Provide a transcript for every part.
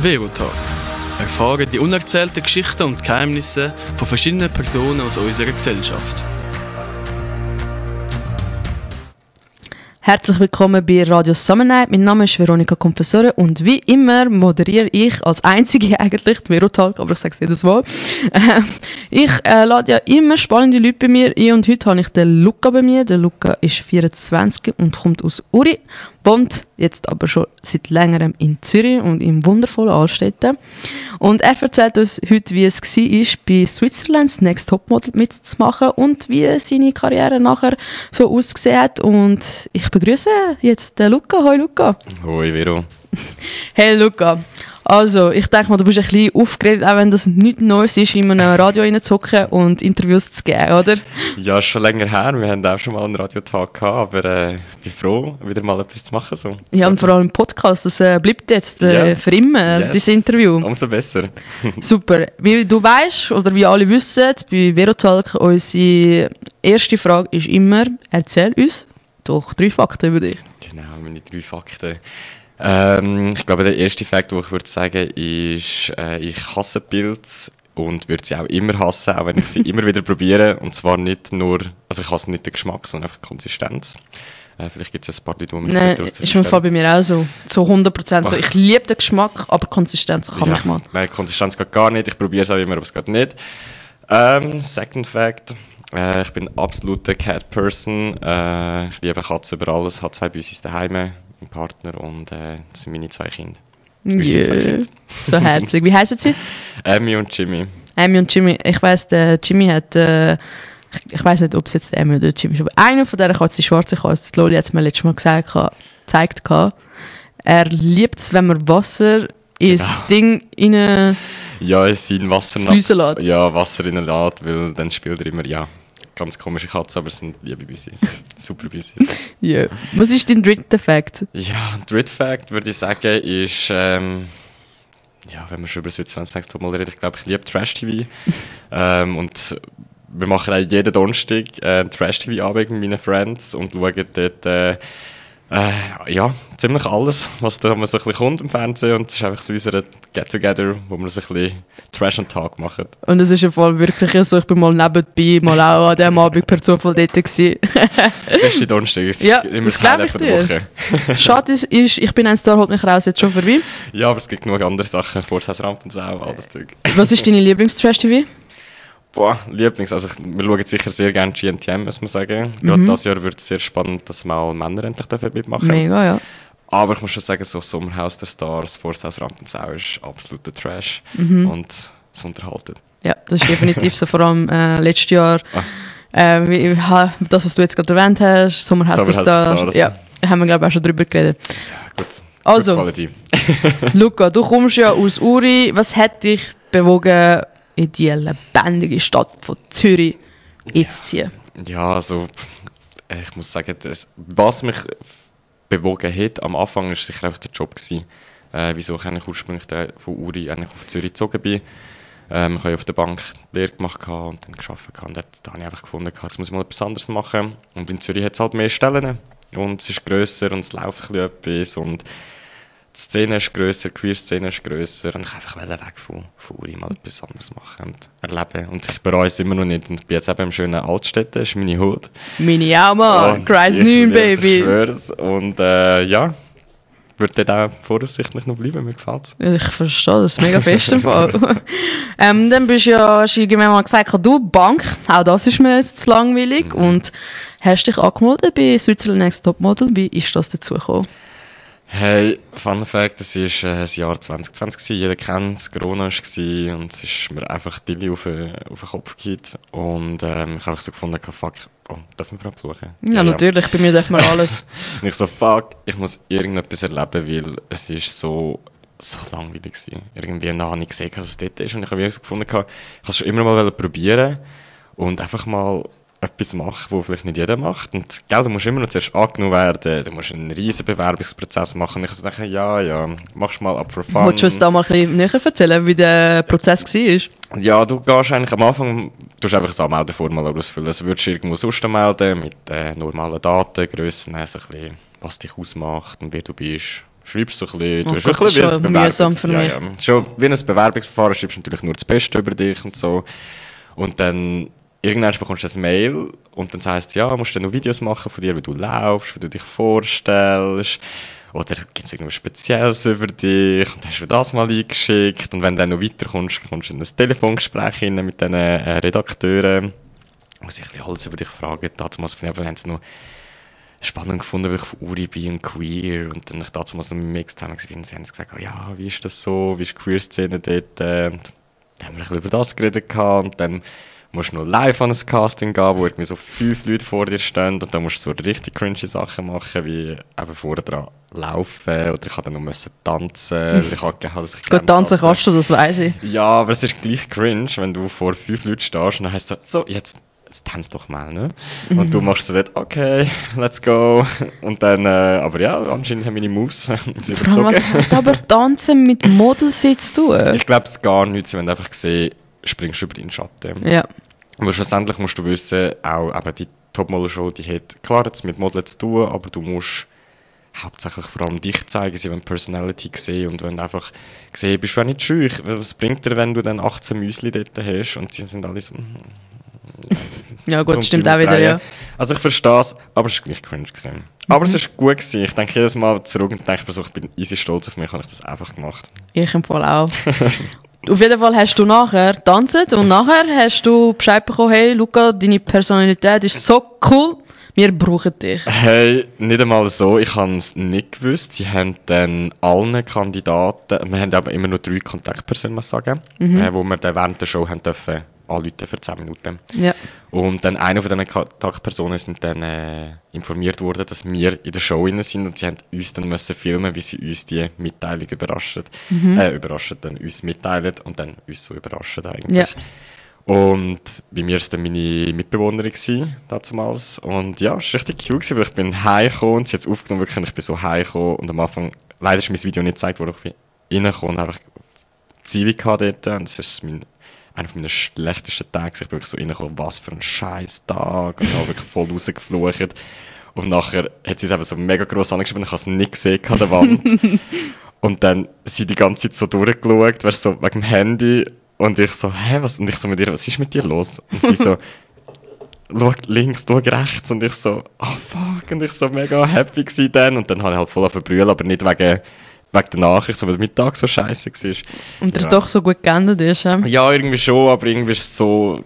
Verotalk. Erfahre die unerzählten Geschichten und Geheimnisse von verschiedenen Personen aus unserer Gesellschaft. Herzlich willkommen bei Radio Summer Night. Mein Name ist Veronika Confessore und wie immer moderiere ich als einzige eigentlich die Verotalk, aber ich sage es jedes Mal. Ähm, ich äh, lade ja immer spannende Leute bei mir ein und heute habe ich den Luca bei mir. Der Luca ist 24 und kommt aus Uri, wohnt jetzt aber schon seit längerem in Zürich und im wundervollen Altstädten. Und er erzählt uns heute, wie es war, bei Switzerlands Next Topmodel mitzumachen und wie seine Karriere nachher so ausgesehen hat. Und ich begrüße jetzt den Luca. Hoi Luca. Hoi Vero. Hey Luca. Also, ich denke mal, du bist ein bisschen aufgeregt, auch wenn das nichts Neues ist, in einem Radio reinzuhocken und Interviews zu geben, oder? Ja, schon länger her. Wir haben auch schon mal einen Radiotag gehabt, aber äh, ich bin froh, wieder mal etwas zu machen. So. Ja, und vor allem Podcast, das äh, bleibt jetzt äh, Yes. für immer, Yes. dieses Interview. Umso besser. Super. Wie du weißt oder wie alle wissen, bei Verotalk, unsere erste Frage ist immer, erzähl uns doch drei Fakten über dich. Genau, meine drei Fakten. Ähm, ich glaube, der erste Fakt, den ich würde sagen, ist, äh, ich hasse Pilze und würde sie auch immer hassen, auch wenn ich sie immer wieder probiere. Und zwar nicht nur, also ich hasse nicht den Geschmack, sondern einfach die Konsistenz. Äh, vielleicht gibt es ein paar Leute, die mich Nein, ist im Fall bei mir auch so. So 100% so. Ach. Ich liebe den Geschmack, aber Konsistenz kann ich mal. Nein, Konsistenz geht gar nicht. Ich probiere es auch immer, aber es geht nicht. Ähm, second Fact. Äh, ich bin absoluter Cat-Person. Äh, ich liebe Katzen über alles. Habe zwei bei uns daheim, einen Partner und äh, das sind meine zwei Kinder. Unsere zwei Yeah. Kinder. So herzig. Wie heißen sie? Emmy und Jimmy. Amy und Jimmy. Ich weiss, der Jimmy hat, äh, ich, weiss nicht, ob es jetzt der Amy oder der Jimmy ist, aber einer von dieser Katzen, die schwarze Katze, Loli hat es mir letztes Mal gesagt, gezeigt, er liebt es, wenn man Wasser ins Ding rein... Ja, in sein Wasser lässt. Ja, Wasser reinlässt, weil dann spielt er immer, ja, ganz komische Katzen, aber es sind liebe Büssis. Super Büssis. Ja. Was ist dein dritter Fakt? Ja, und Dritt Fact würde ich sagen, ist, ähm, ja, wenn wir schon über Switzerland Top mal reden, ich glaube, ich liebe Trash-TV. ähm, und wir machen auch jeden Donnerstag äh, Trash-TV-Abend mit meinen Friends und schauen dort, äh, äh, ja, ziemlich alles, was da mal so ein bisschen kommt im Fernsehen. Und es ist einfach so unser Get-Together, wo wir so ein bisschen Trash and Talk machen. Und es ist im Fall wirklich so, ich bin mal nebenbei, mal auch an diesem Abend per Zufall dort gewesen. Beste Donnerstag ist Ja, immer das das glaub Highlight ich dir. Woche. Schade ist, ist, ich bin ein Star, holt mich raus, jetzt schon vorbei. Ja, aber es gibt genug andere Sachen, Forsthaus Rampensau, all das Zeug. Was ist deine Lieblings-Trash-TV? Boah, Lieblings. Also, ich- wir schauen sicher sehr gerne GNTM, muss man sagen. Gerade dieses Jahr wird es sehr spannend, dass mal Männer endlich dürfen mitmachen Mega, ja. Aber ich muss schon sagen, so Sommerhaus der Stars, Forsthaus Rampensau ist absoluter Trash. Und es unterhaltet. Ja, das ist definitiv so. Vor allem äh, letztes Jahr, Ah. äh, das, was du jetzt gerade erwähnt hast, Sommerhaus der Sommerhaus der Stars. Ja, haben wir, glaube ich, auch schon drüber geredet. Ja, gut. Also. Luca, du kommst ja aus Uri. Was hat dich bewogen, in die lebendige Stadt von Zürich einzuziehen? Ja, also pff, äh, ich muss sagen, das, was mich bewogen hat am Anfang, ist sicher einfach der Job gewesen. Äh, wieso ich eigentlich ursprünglich von Uri eigentlich auf Zürich gezogen bin. Ähm, ich habe ja auf der Bank Lehre gemacht und dann gearbeitet. Und dort, da habe ich einfach gefunden, jetzt muss ich mal etwas anderes machen. Und in Zürich hat es halt mehr Stellen. Und es ist grösser und es läuft ein bisschen etwas. Und die Szene ist grösser, die Queer-Szene ist grösser. Und ich einfach weg von, von Uri mal etwas anderes machen und erleben. Und ich bereue es immer noch nicht. Und ich bin jetzt eben im schönen Altstädten, das ist meine Hut. Meine auch mal. Kreis ich 9, liebe es, Ich Baby. schwör's. Und äh, ja, würde dort auch voraussichtlich noch bleiben, mir gefällt Ja, Ich verstehe das mega fest. im Fall. ähm, dann bist du ja, hast du irgendwann mal gesagt, du Bank, auch das ist mir jetzt zu langweilig. Mhm. Und hast dich angemeldet bei Switzerland Next Topmodel. Wie ist das dazu gekommen? Hey, Fun Fact, es war äh, das Jahr 2020, gewesen. jeder kennt es, Corona war gewesen, und es ist mir einfach Dilly auf, den- auf den Kopf gekippt. Und ähm, ich habe so gefunden, fuck, oh, dürfen wir besuchen? Ja, natürlich, bei mir darf man alles. Und ich so, fuck, ich muss irgendetwas erleben, weil es ist so, so langweilig war. Irgendwie noch nicht gesehen, dass es dort ist. Und ich habe so gefunden, ich habe es schon immer mal probieren und einfach mal etwas machen, was vielleicht nicht jeder macht. Und gell, du musst immer noch zuerst angenommen werden, du musst einen riesen Bewerbungsprozess machen. Ich dachte, ja, ja, machst mal ab for fun. Wolltest du uns da mal ein bisschen näher erzählen, wie der Prozess war? Ja, du gehst eigentlich am Anfang, du hast einfach das Anmeldeformular ausfüllen. Also würdest du irgendwo sonst anmelden, mit äh, normalen Daten, Grössen, so ein bisschen, was dich ausmacht und wer du bist, schreibst so ein bisschen, oh du Gott, ein bisschen wie ein mich. Ja, ja. Schon wie ein Bewerbungsverfahren schreibst du natürlich nur das Beste über dich und so. Und dann irgendwann bekommst du ein Mail und dann heißt ja, musst du noch Videos machen von dir, wie du laufst, wie du dich vorstellst. Oder gibt es irgendwas Spezielles über dich und hast du das mal eingeschickt und wenn du dann noch weiterkommst, kommst du in ein Telefongespräch rein mit diesen äh, Redakteuren, wo sie alles über dich fragen. Damals haben sie noch spannend gefunden, weil ich von Uri bin und queer und dann ich damals noch mit mir zusammen war und sie haben gesagt, oh, ja, wie ist das so, wie ist die Queer-Szene dort? Und dann haben wir ein bisschen über das geredet und dann musst noch live an ein Casting gehen, wo irgendwie so fünf Leute vor dir stehen und dann musst du so richtig cringy Sachen machen, wie eben vorher dran laufen oder ich habe dann noch tanzen. ich habe gehabt, dass ich Gut, tanzen kannst du, das weiß ich. Ja, aber es ist gleich cringe, wenn du vor fünf Leuten stehst und dann heißt es so, jetzt tanz doch mal, ne? Mhm. Und du machst so dort, okay, let's go. Und dann, äh, aber ja, anscheinend haben meine Moves überzogen. was hat aber Tanzen mit Models jetzt zu tun? Ich glaube es gar nichts, wenn du einfach gesehen springst du über deinen Schatten. Ja. Aber schlussendlich musst du wissen, auch eben die Topmodel-Show, die hat klar jetzt mit Modeln zu tun, aber du musst hauptsächlich vor allem dich zeigen, sie wollen Personality sehen und wenn einfach sehen, bist du auch nicht scheu. Was bringt dir, wenn du dann 18 Müsli dort hast und sie sind alle so... Hm, ja gut, stimmt auch wieder, ja. Also ich verstehe es, aber es war gleich cringe. Gewesen. Aber mhm. es war gut. Gewesen. Ich denke jedes Mal zurück und denke mir so, ich bin easy stolz auf mich, habe ich das einfach gemacht. Ich empfehle auch. Auf jeden Fall hast du nachher getanzt und nachher hast du Bescheid bekommen, hey Luca, deine Personalität ist so cool, wir brauchen dich. Hey, nicht einmal so, ich habe es nicht gewusst. Sie haben dann allen Kandidaten, wir haben aber immer nur drei Kontaktpersonen, muss ich sagen, mhm. äh, wo wir dann während der Show haben dürfen anrufen für 10 Minuten. Ja. Und dann eine von diesen Kontaktpersonen sind dann äh, informiert worden, dass wir in der Show inne sind und sie haben uns dann müssen filmen, wie sie uns die Mitteilung überraschen. Mhm. Äh, überraschen, dann uns mitteilen und dann uns so überraschen eigentlich. Ja. Und bei mir war es dann meine Mitbewohnerin gewesen, damals. Und ja, es war richtig cool, gewesen, weil ich bin heimgekommen und sie hat es aufgenommen, wirklich, ich bin so heimgekommen und am Anfang, leider ist mein Video nicht gezeigt, wo ich bin reingekommen und einfach Zivi dort und das ist mein einer meiner schlechtesten Tage. Ich bin wirklich so reingekommen, was für ein scheiß Tag. Und habe wirklich voll rausgeflucht. Und nachher hat sie es eben so mega gross angeschrieben, ich habe es nicht gesehen an der Wand. und dann sie die ganze Zeit so durchgeschaut, weißt, so wegen dem Handy. Und ich so, hä, was? Und ich so mit ihr, was ist mit dir los? Und sie so, schau links, schau rechts. Und ich so, oh fuck. Und ich so mega happy gewesen dann. Und dann habe ich halt voll auf aber nicht wegen wegen der Nachricht, weil der Mittag so scheiße war. Und der ja. doch so gut geändert ist, ja? Ja, irgendwie schon, aber irgendwie war es so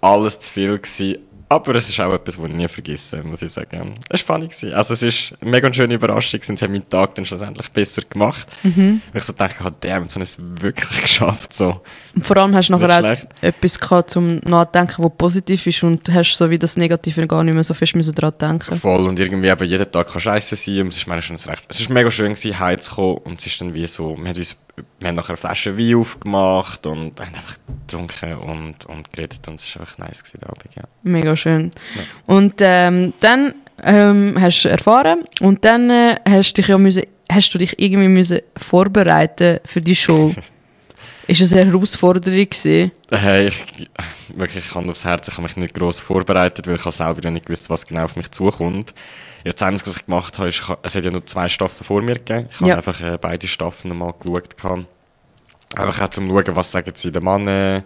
alles zu viel. Gewesen. Aber es ist auch etwas, was ich nie vergesse, muss ich sagen. Es war funny. Also es ist eine mega schöne Überraschung und sie haben meinen Tag dann schlussendlich besser gemacht. Mhm. Weil ich so dachte, oh, damn, haben es wirklich geschafft. So. Und vor allem hast du nachher auch etwas gehabt zum Nachdenken, was positiv ist und hast so wie das Negative gar nicht mehr so fest müssen daran denken. Voll und irgendwie eben jeden Tag kann scheiße sein und es ist, meine, schon recht. Es ist mega schön gewesen, heimzukommen und es ist dann wie so, wir haben uns wir haben nachher eine Flasche Wein aufgemacht und haben einfach getrunken und, und geredet und es war einfach nice gewesen, der Abend, ja. Mega schön. Ja. Und ähm, dann ähm, hast du erfahren und dann äh, hast, dich ja müssen, hast du dich irgendwie müssen vorbereiten für die Show. Ist es eine Herausforderung gewesen? Hey, ich, wirklich Hand aufs Herz, ich habe mich nicht gross vorbereitet, weil ich selber nicht gewusst, was genau auf mich zukommt. Jetzt das Einzige, was ich gemacht habe, ist, es hat ja noch zwei Staffeln vor mir gegeben. Ich ja. habe einfach äh, beide Staffeln mal geschaut. Einfach auch zum schauen, was sagen sie den Mann.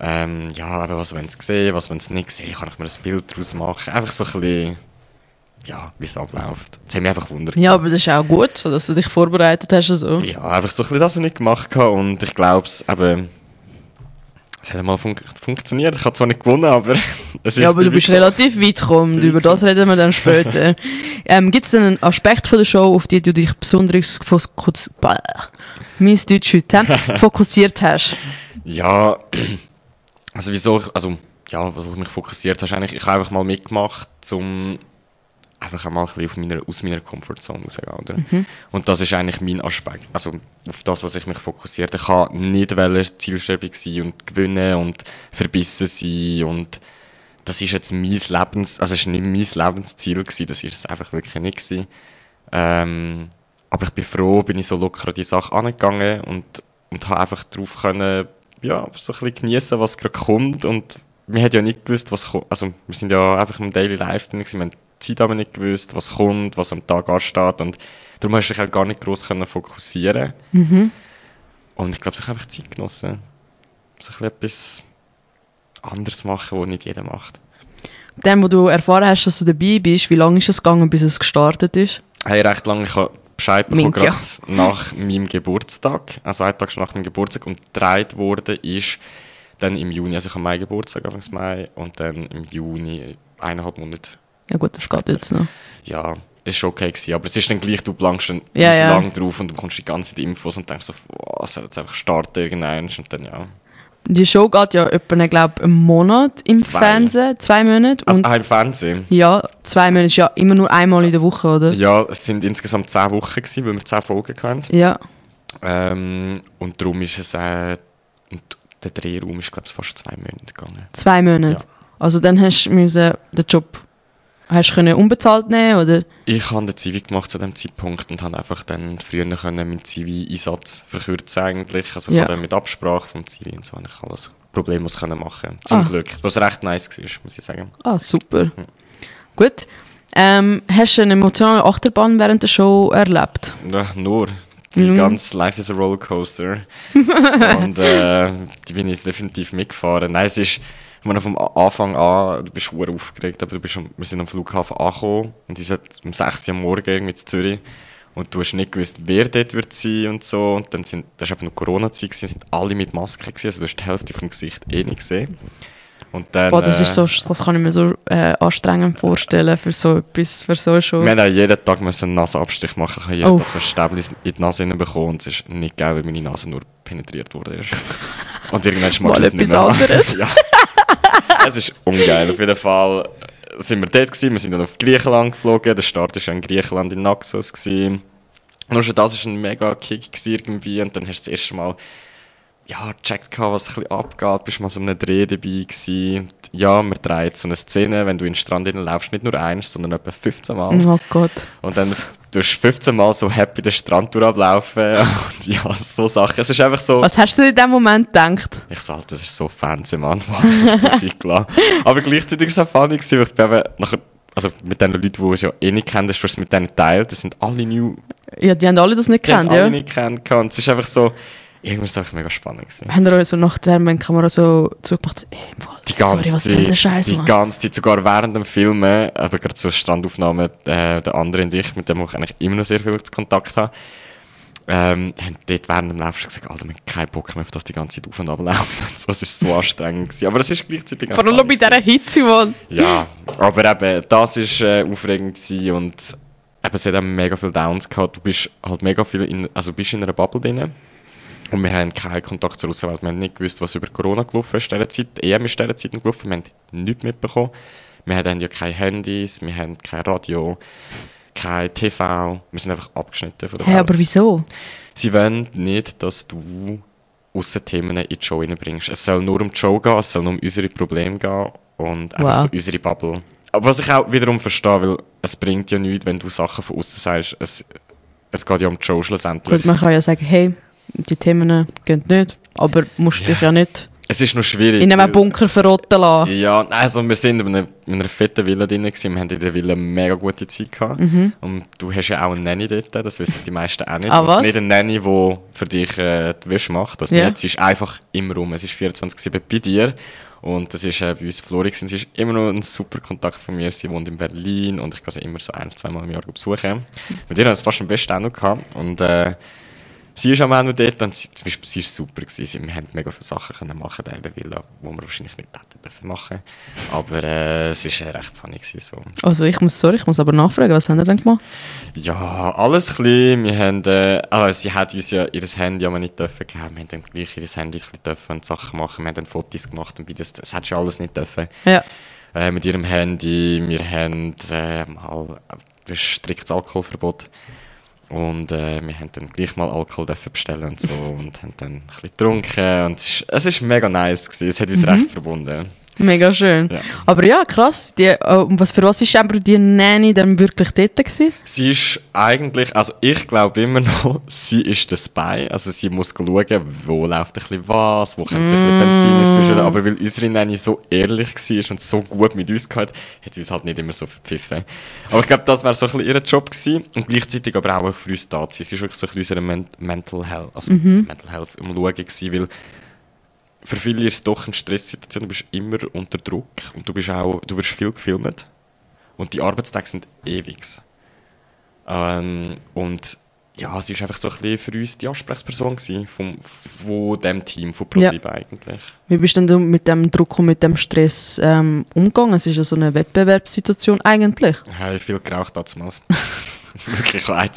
Ähm, ja, aber was wollen sie sehen, was wollen sie nicht sehen, kann ich mir ein Bild daraus machen. Einfach so ein bisschen, ja, wie es abläuft. Das hat mich einfach wundert. Ja, aber das ist auch gut, dass du dich vorbereitet hast. Also. Ja, einfach so ein bisschen das, was ich gemacht habe. Und ich glaube es eben, es hat mal fun funktioniert. Ich habe zwar nicht gewonnen, aber es ist Ja, aber du bist relativ weit gekommen. Über das reden wir dann später. ähm, Gibt es denn einen Aspekt von der Show, auf den du dich besonders fokussiert, mein Deutsch heute, fokussiert hast? Ja, also wieso, also ja, wo ich mich fokussiert habe, eigentlich, ich habe einfach mal mitgemacht, um einfach einmal ein bisschen meiner, aus meiner Komfortzone rausgehen. Oder? Mhm. Und das ist eigentlich mein Aspekt. Also auf das, was ich mich fokussiert Ich kann nicht zielstrebig sein und gewinnen und verbissen sein und das ist jetzt mein Lebens, also es ist nicht mein Lebensziel gewesen, das ist es einfach wirklich nicht gewesen. Ähm, aber ich bin froh, bin ich so locker an die Sache angegangen und, und habe einfach drauf können, ja, so ein bisschen geniessen, was gerade kommt und wir haben ja nicht gewusst, was kommt. Also wir sind ja einfach im Daily Life drin, wir haben Zeit aber nicht gewusst, was kommt, was am Tag ansteht und darum hast du dich auch gar nicht groß können fokussieren Mhm. Und ich glaube, ich habe einfach Zeit genossen. So ein etwas anderes machen, was nicht jeder macht. Dann, wo du erfahren hast, dass du dabei bist, wie lange ist es gegangen, bis es gestartet ist? Hey, recht lange, ich habe Bescheid bekommen, Minke, ja. gerade nach meinem Geburtstag, also einen Tag nach meinem Geburtstag und gedreht wurde ist dann im Juni, also ich habe Mai Geburtstag, Anfang Mai und dann im Juni eineinhalb Monate. Ja gut, das geht jetzt noch. Ja, ist schon okay gewesen, aber es ist dann gleich, du blankst dann Ja, ja, lang drauf und du bekommst die ganze Zeit Infos und denkst so, wow, soll jetzt einfach starten irgendwann und dann ja. Die Show geht ja etwa, glaube einen Monat im Zwei. Fernsehen, zwei Monate. Also im Fernsehen. ja, zwei Monate ist ja immer nur einmal in der Woche, oder? Ja, es sind insgesamt zehn Wochen gewesen, weil wir zehn Folgen hatten. Ja. Ähm, und darum ist es, äh, und der Drehraum ist, glaube ich, fast zwei Monate gegangen. Zwei Monate. Ja. Also dann hast du müssen den Job hast du unbezahlt nehmen oder? Ich habe den Zivi gemacht zu dem Zeitpunkt und habe einfach dann früher können meinen Zivi-Einsatz verkürzen eigentlich. Also Ja. dann mit Absprache vom Zivi und so habe ich alles problemlos können machen. Zum Ah. Glück. Was recht nice war, muss ich sagen. Ah, super. Gut. Ähm, hast du eine emotionale Achterbahn während der Show erlebt? Ja, nur. Die Mhm. ganze Life is a Rollercoaster. und äh, die bin ich definitiv mitgefahren. Nein, es ist, ich meine, vom Anfang an, du bist schwer aufgeregt, aber du bist, wir sind am Flughafen angekommen und es ist um 6 Uhr am Morgen irgendwie in Zürich. Und du hast nicht gewusst, wer dort wird sein und so. Und dann sind, das war eben noch Corona-Zeit, sind alle mit Maske gewesen, also du hast die Hälfte vom Gesicht eh nicht gesehen. Und dann, Boah, das, ist äh, so, das kann ich mir so äh, anstrengend vorstellen für so etwas, für so Show. Wir haben jeden Tag müssen einen Nasenabstrich machen. Ich habe jeden Oh. Tag so ein Stäbchen in die Nase bekommen und es ist nicht geil, weil meine Nase nur penetriert wurde. Und irgendwann schmeckt es nicht etwas mehr. anderes. ja. Es ist ungeil. Auf jeden Fall sind wir dort gewesen. Wir sind dann auf Griechenland geflogen. Der Start war in Griechenland in Naxos. Gewesen. Nur schon das war ein mega Kick gewesen irgendwie. Und dann hast du das erste Mal ja, gecheckt, gehabt, was ein bisschen abgeht, bist mal so einem Dreh dabei gewesen. Ja, man dreht so eine Szene, wenn du in den Strand laufst, nicht nur eins, sondern etwa 15 Mal. Oh Gott. Und dann du hast 15 Mal so happy den Strand durchlaufen und ja, so Sachen. Es ist einfach so, Was hast du in dem Moment gedacht? ich so, Alter, das ist so Fernsehmann, viel klar. Aber gleichzeitig war es auch funny, weil ich bin eben nachher, also mit den Leuten, die ich ja eh nicht kenne, hast du es mit denen teilt, das sind alle new, Ja, die haben alle das nicht die haben gekannt, es alle ja? nicht und es ist einfach so, irgendwas einfach mega spannend gewesen. Haben euch so nach der Kamera so zugemacht, ey, im Fall, Die ganze sorry, was soll der Zeit, Scheiß, die Mann? ganze Zeit, sogar während dem Filmen, aber gerade so Strandaufnahmen, äh, der andere und ich, mit dem ich eigentlich immer noch sehr viel Kontakt habe, ähm, haben dort während dem Laufen schon gesagt, Alter, wir haben keinen Bock mehr auf das die ganze Zeit auf und ab laufen. das ist so anstrengend gewesen. Aber es ist gleichzeitig auch Vor allem bei dieser. Hitze, Mann. Ja, aber eben, das ist äh, aufregend gewesen und eben, es hat auch mega viele Downs gehabt. Du bist halt mega viel in, also bist in einer Bubble drin. Und wir haben keinen Kontakt zur Außenwelt. Wir haben nicht gewusst, was über Corona gelaufen ist in dieser Zeit. EM ist in dieser Zeit gelaufen. Wir haben nichts mitbekommen. Wir haben ja keine Handys, wir haben kein Radio, kein TV. Wir sind einfach abgeschnitten von der Hä, Welt. aber wieso? Sie wollen nicht, dass du Aussenthemen in die Show reinbringst. Es soll nur um die Show gehen, es soll nur um unsere Probleme gehen und einfach Wow. so unsere Bubble. Aber was ich auch wiederum verstehe, weil es bringt ja nichts, wenn du Sachen von außen sagst. Es, es geht ja um die Show schlussendlich. Gut, man kann ja sagen, hey, die Themen gehen nicht, aber musst Ja. dich ja nicht Es ist noch schwierig. in einem Bunker verrotten lassen. Ja, also wir sind in einer, in einer fetten Villa drin gewesen. Wir haben in der Villa eine mega gute Zeit gehabt. Mhm. Und du hast ja auch eine Nanny dort, das wissen die meisten auch nicht. Ah, was? Nicht eine Nanny, die für dich äh, die Wäsche macht, das Ja. nicht. Sie ist einfach immer rum. Es ist 24-7 bei dir. Und das ist äh, bei uns Flori. Sie ist immer noch ein super Kontakt von mir. Sie wohnt in Berlin und ich kann sie immer so ein, zwei Mal im Jahr besuchen. Mit ihr haben wir es fast am besten auch noch gehabt. Und äh, sie ist am Ende dort und sie, zum Beispiel, sie ist super gewesen. Sie- Wir haben mega viele Sachen können machen in der Villa, die wir wahrscheinlich nicht hätten dürfen machen. Aber äh, es ist äh, recht funny gewesen, so. Also ich muss, sorry, ich muss aber nachfragen, was haben ihr denn gemacht? Ja, alles klein. Wir haben, äh, also sie hat uns ja ihr Handy aber nicht dürfen geben. Wir haben dann gleich ihr Handy dürfen und Sachen machen. Wir haben dann Fotos gemacht und Videos. Das hat sie alles nicht dürfen. Ja. Äh, mit ihrem Handy. Wir haben äh, mal ein striktes Alkoholverbot. Und äh, wir haben dann gleich mal Alkohol dürfen bestellen und so und haben dann ein bisschen getrunken und es ist, es ist mega nice gewesen. Es hat uns recht verbunden. Mega schön. Ja. Aber ja, krass. Die, äh, was für was ist aber die Nanny dann wirklich dort gewesen? Sie ist eigentlich, also ich glaube immer noch, sie ist der Spy. Also sie muss schauen, wo läuft ein bisschen was, wo könnte sich ein bisschen Benzin. Aber weil unsere Nanny so ehrlich war und so gut mit uns gehabt, hat sie uns halt nicht immer so verpfiffen. Aber ich glaube, das wäre so ein bisschen ihr Job gewesen. Und gleichzeitig aber auch für uns da. Sie ist wirklich so ein bisschen unsere Men Mental Health, also Mental Health im Schauen gewesen, weil für viele ist es doch eine Stresssituation. Du bist immer unter Druck und du bist auch, du wirst viel gefilmt. Und die Arbeitstage sind ewig. Ähm, und ja, sie ist einfach so ein bisschen für uns die Ansprechperson gewesen, vom, von dem Team, von ProSieben eigentlich. Wie bist denn du mit dem Druck und mit dem Stress ähm, umgegangen? Es ist ja so eine Wettbewerbssituation eigentlich. Ich habe viel geraucht damals. Wirklich, ich habe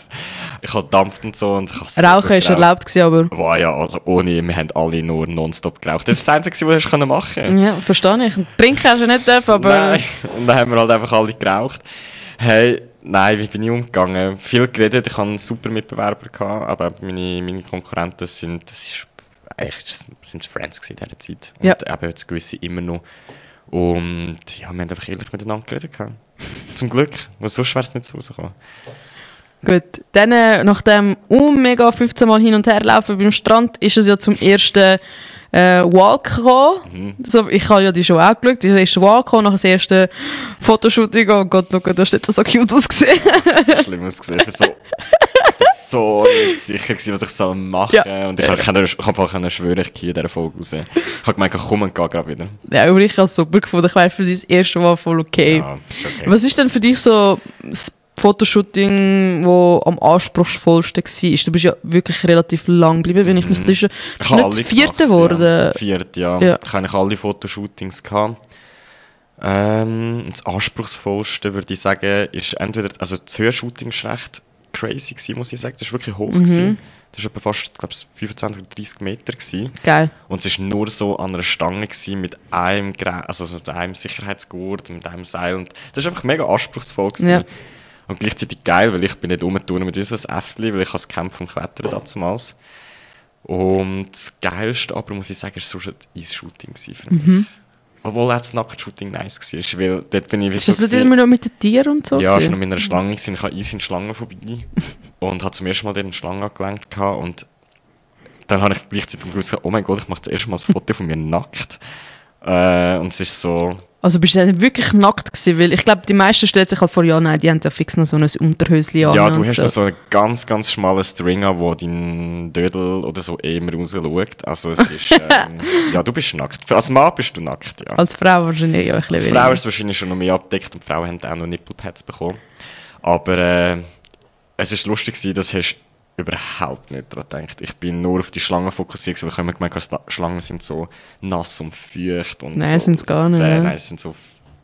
ich habe dampft und so. Und ich Rauchen ist geraucht. erlaubt gewesen, aber Wow, ja, also ohne, wir haben alle nur nonstop geraucht. Das ist das Einzige, was du machen konntest. ja, verstehe ich. Trinken hast du nicht dürfen, aber Nein, und dann haben wir halt einfach alle geraucht. Hey, nein, wie bin ich umgegangen? Viel geredet, ich hatte einen super Mitbewerber, gehabt, aber meine, meine Konkurrenten sind, das ist, eigentlich sind Friends in dieser Zeit. Und Ja. eben jetzt gewisse immer noch. Und ja, wir haben einfach ehrlich miteinander geredet. gehabt. Zum Glück, weil sonst wäre es nicht so rausgekommen. Gut, dann äh, nach dem um mega 15 Mal hin und her laufen beim Strand ist es ja zum ersten äh, Walk gekommen. Mhm. So, ich habe ja die schon auch geschaut, die erste Walk gekommen, nach dem ersten Fotoshooting. Oh Gott, oh Gott, das hat so cute ausgesehen. so schlimm ausgesehen. So, so nicht sicher, gewesen, was ich soll machen Ja. Und ich habe einfach schwören, ich gehe in dieser Folge raus. Ich habe gemeint, komm und geh gerade wieder. ja, aber ich habe es super gefunden. Ich wäre für das erste Mal voll okay. Ja, okay. Was ist denn für dich so das Fotoshooting, wo am anspruchsvollsten war? Du bist ja wirklich relativ lang geblieben, wenn ich mich täusche. Mhm. Bist habe du alle nicht Vierte geworden? Ja. Vierte, ja. Ja. Ich habe alle Fotoshootings gehabt. Ähm, das anspruchsvollste würde ich sagen, ist entweder, also das Höhershooting war recht crazy gewesen, muss ich sagen. Das war wirklich hoch. Mhm. Gewesen. Das war etwa fast, glaube ich, 25 oder 30 Meter. Gewesen. Geil. Und es war nur so an einer Stange gewesen, mit einem, Gra- also so mit einem Sicherheitsgurt, mit einem Seil. Und das war einfach mega anspruchsvoll. Gewesen. Ja. Und gleichzeitig geil, weil ich bin nicht rumgeturnt mit diesem Äffli, weil ich das Camp vom Klettern damals. Und das Geilste aber, muss ich sagen, war so ein Eis-Shooting gewesen für Mhm. mich. Obwohl auch das Nackt-Shooting nice war, weil dort bin ich Ist so das nicht gewesen- immer noch mit den Tieren und so? ja, ich war noch mit einer Schlange. Gewesen. Ich habe Eis in die Schlange vorbei und habe zum ersten Mal eine Schlange angelenkt. Und dann habe ich gleichzeitig gewusst, oh mein Gott, ich mache das erste Mal ein Foto von mir nackt. Äh, und es ist so, Also bist du dann wirklich nackt gewesen? Weil ich glaube, die meisten stellen sich halt vor, ja, nein, die haben ja fix noch so ein Unterhöschen an. ja, du hast so. so einen ganz, ganz schmalen String an, wo dein Dödel oder so eh immer raus schaut. Also es ist, ähm, ja, du bist nackt. Als Mann bist du nackt, ja. Als Frau wahrscheinlich ja ein bisschen Als weniger. Frau ist es wahrscheinlich schon noch mehr abgedeckt und Frauen haben auch noch Nipplepads bekommen. Aber äh, es war lustig, gewesen, das hast überhaupt nicht daran gedacht. Ich bin nur auf die Schlangen fokussiert, weil ich habe immer gemerkt, die Schlangen sind so nass und feucht. Und Nein, so, sind's gar nicht, Äh, nein, sie sind so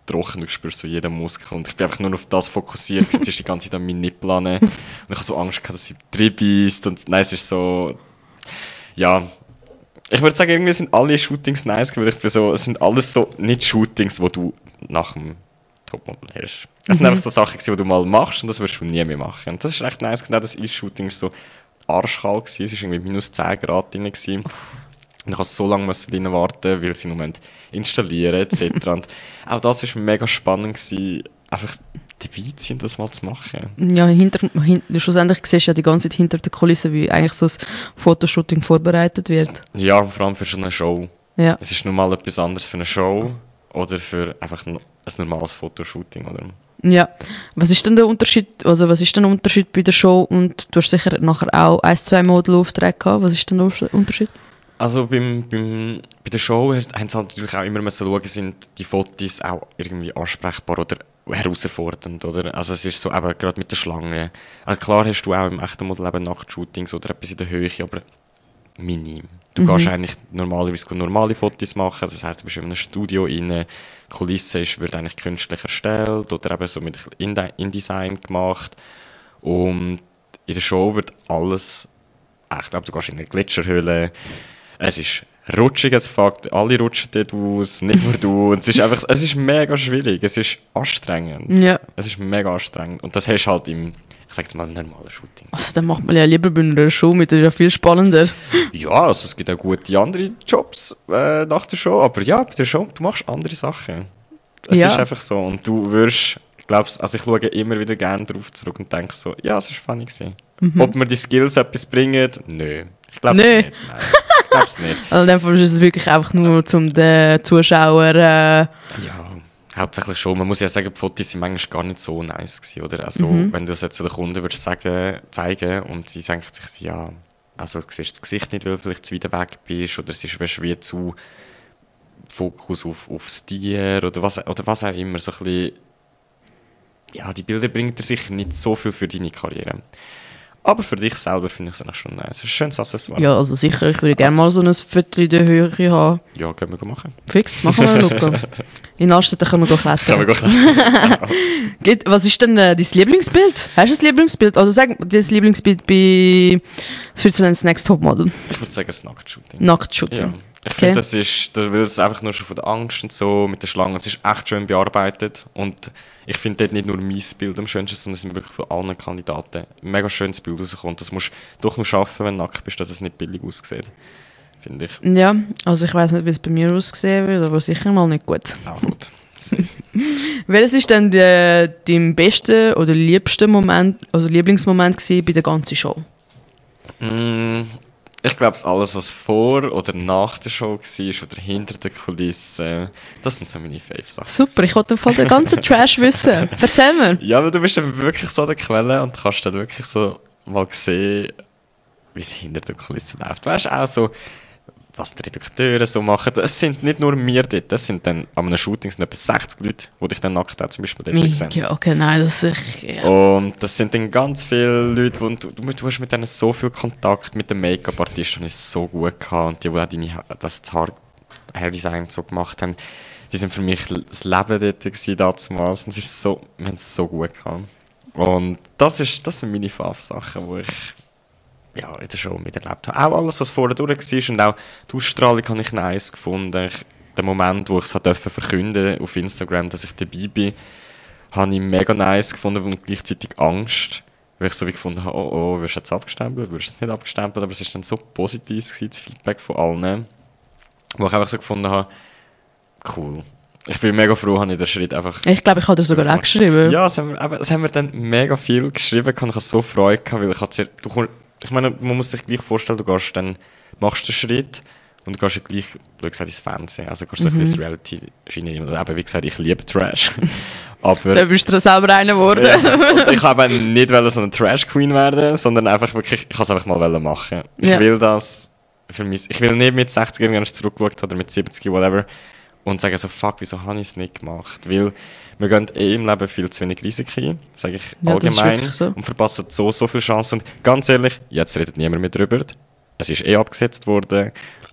trocken, du spürst so jeden Muskel. Und ich bin einfach nur auf das fokussiert. Jetzt ist die ganze Zeit an meinen Nippel an. Und ich habe so Angst gehabt, dass sie drin beißt. Und nein, es ist so... Ja, ich würde sagen, irgendwie sind alle Shootings nice, weil ich bin so, es sind alles so nicht Shootings, wo du nach dem Topmodel hast. Es sind einfach so Sachen, die du mal machst und das wirst du nie mehr machen. Und das ist echt nice. Genau das Eis-Shooting ist so arschkalt gewesen. Es war irgendwie minus 10 Grad drin. Gewesen. Und ich musste so lange müssen drin warten, weil sie müssen installieren etc. und auch das war mega spannend, gewesen, einfach dabei zu sein das mal zu machen. Ja, hinter, hin, schlussendlich siehst du ja die ganze Zeit hinter der Kulisse, wie eigentlich so ein Fotoshooting vorbereitet wird. Ja, vor allem für so eine Show. Ja. Es ist normal etwas anderes für eine Show oder für einfach ein normales Fotoshooting. Oder? Ja. Was ist denn der Unterschied, also was ist denn der Unterschied bei der Show und du hast sicher nachher auch ein, zwei Modelaufträge gehabt. Was ist denn der Unterschied? Also beim, beim, bei der Show haben sie halt natürlich auch immer müssen schauen, sind die Fotos auch irgendwie ansprechbar oder herausfordernd, oder? Also es ist so, eben gerade mit der Schlange. Also klar hast du auch im echten Modell eben Nachtshootings oder etwas in der Höhe, aber minim. Du gehst eigentlich normalerweise normale Fotos machen, also das heisst, du bist in einem Studio rein, die Kulisse ist, wird eigentlich künstlich erstellt oder eben so mit InDesign gemacht und in der Show wird alles echt, aber du gehst in eine Gletscherhöhle, es ist rutschig als Fakt. Alle rutschen dort aus, nicht nur du. Und es ist einfach, es ist mega schwierig. Es ist anstrengend. Ja. Es ist mega anstrengend. Und das hast du halt im, ich sag jetzt mal, normalen Shooting. Also dann macht man ja lieber bei einer Show mit, das ist ja viel spannender. Ja, also es gibt auch gute andere Jobs äh, nach der Show, aber ja, bei der Show, du machst andere Sachen. Es Ja. ist einfach so. Und du wirst, ich glaube, also ich schaue immer wieder gerne drauf zurück und denke so, ja, es war funny gewesen. Ob mir die Skills etwas bringen? Nö. Ich glaube Mhm. Nicht. Nein. Ich glaube es nicht. Also in dem Fall ist es wirklich einfach nur zum den Zuschauer äh, Ja, hauptsächlich schon. Man muss ja sagen, die Fotos sind manchmal gar nicht so nice gewesen, oder? Also, Mhm. wenn du das jetzt den Kunden würdest sagen, zeigen und sie denken sich ja, also du siehst das Gesicht nicht, weil du vielleicht zu weit weg bist oder es ist wie zu Fokus auf, aufs Tier oder was, oder was auch immer, so ein bisschen, ja, die Bilder bringen dir sicher nicht so viel für deine Karriere. Aber für dich selber finde ich es eigentlich schon nice. Es ist ein schönes Accessoire. Ja, also sicher, ich würde gerne mal so ein Viertel in der Höhe haben. ja können wir machen. Fix, machen wir, Luca. In Astetten können wir gleich Können wir klettern. Was ist denn äh, dein Lieblingsbild? Hast du ein Lieblingsbild? Also sag dein Lieblingsbild bei Switzerland's Next Topmodel. Ich würde sagen, das Nacktshooting. Nacktshooting. Ja. Ich Okay. finde, das ist, da will es einfach nur schon von der Angst und so mit der Schlange, es ist echt schön bearbeitet und ich finde dort nicht nur mein Bild am schönsten, sondern es sind wirklich von allen Kandidaten ein mega schönes Bild rauskommt. Das musst du doch nur schaffen, wenn du nackt bist, dass es nicht billig aussieht. Finde ich. Ja, also ich weiß nicht, wie es bei mir aussehen wird, aber sicher mal nicht gut. Auch gut. Welches ist denn der, dein bester oder liebster Moment, also Lieblingsmoment gewesen bei der ganzen Show? Mm, ich glaube, alles, was vor oder nach der Show war oder hinter der Kulisse, das sind so meine Fave-Sachen. Super, ich wollte voll den ganzen Trash wissen. Erzähl mir. Ja, aber du bist dann wirklich so an der Quelle und kannst dann wirklich so mal sehen, wie es hinter der Kulisse läuft. Weißt du, auch so, was die Redakteure so machen. Es sind nicht nur wir dort, es sind dann an einem Shooting sind etwa 60 Leute, die dich dann nackt auch zum Beispiel dort sehen. Ja, okay, nein, das ist... Ja. Und das sind dann ganz viele Leute, und du, du, du hast mit denen so viel Kontakt, mit den Make-up-Artisten und es so gut gehabt. Und die, die auch deine, das Haar, Hairdesign so gemacht haben, die sind für mich das Leben dort gewesen, damals. Und es ist so, wir haben es so gut gehabt. Und das, ist, das sind meine Fave-Sachen, die ich ja, in der Show miterlebt habe. Auch alles, was vorher durch war und auch die Ausstrahlung habe ich nice gefunden. Ich, der Moment, wo ich es dürfen verkünden auf Instagram, dass ich dabei bin, habe ich mega nice gefunden und gleichzeitig Angst. Weil ich so wie gefunden habe, oh oh, wirst du jetzt abgestempelt, wirst du jetzt nicht abgestempelt, aber es ist dann so positiv gewesen, das Feedback von allen, wo ich einfach so gefunden habe, cool. Ich bin mega froh, habe ich den Schritt einfach Ich glaube, ich habe dir sogar auch geschrieben. ja, es haben, wir, aber es haben wir dann mega viel geschrieben. Ich hatte so Freude, gehabt, weil ich hatte sehr, du, komm- ich meine, man muss sich gleich vorstellen, du gehst dann, machst den Schritt und du gehst ja gleich, wie gesagt, ins Fernsehen. Also du gehst so ein bisschen ins Reality-Schiene. rein. Und eben, wie gesagt, ich liebe Trash. aber Da bist du selber einer geworden. ja, ich habe eben nicht so eine Trash-Queen werden, sondern einfach wirklich, ich kann es einfach mal machen. Ich Ja. will das für mich, ich will nicht mit 60 irgendwann zurückgeschaut oder mit 70, whatever, und sagen so, fuck, wieso habe ich es nicht gemacht? Weil wir gehen eh im Leben viel zu wenig Risiken ein, sage ich Ja, ist allgemein, so. und verpassen so, so viele Chancen. Und ganz ehrlich, jetzt redet niemand mehr drüber. Es ist eh abgesetzt worden.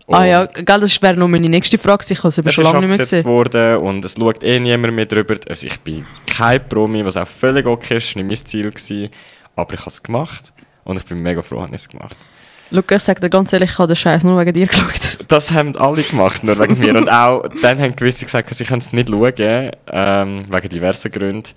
Ah ja, gell, das wäre noch meine nächste Frage. Ich habe es aber es schon ist lange nicht mehr abgesetzt gesehen. worden und es schaut eh niemand mehr drüber. Also ich bin kein Promi, was auch völlig okay ist, nicht mein Ziel gewesen. Aber ich habe es gemacht und ich bin mega froh, dass ich es gemacht Luca, ich sage dir ganz ehrlich, ich habe den Scheiß nur wegen dir geschaut. Das haben alle gemacht, nur wegen mir. Und auch dann haben gewisse gesagt, sie können es nicht schauen, ähm, wegen diversen Gründen.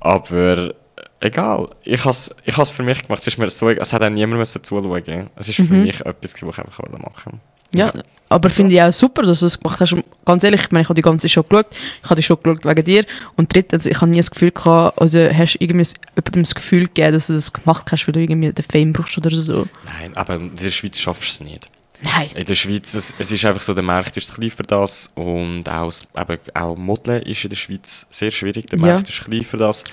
Aber egal, ich habe es ich has für mich gemacht. Es, ist mir so, es hat auch niemand müssen zuschauen. Es ist für mich etwas, was ich einfach machen wollte. Ja, aber finde ich auch super, dass du es gemacht hast. Und Ganz ehrlich, ich meine, ich habe die ganze Show geschaut. Ich habe die Show geschaut wegen dir. Und drittens, ich habe nie das Gefühl gehabt, oder hast du irgendwie jemandem das Gefühl gegeben, dass du das gemacht hast, weil du irgendwie den Fame brauchst oder so. Nein, aber in der Schweiz schaffst du es nicht. Nein. In der Schweiz, es, es ist einfach so, der Markt ist klein für das und auch, eben, auch Modeln ist in der Schweiz sehr schwierig, der Ja. Markt ist klein für das.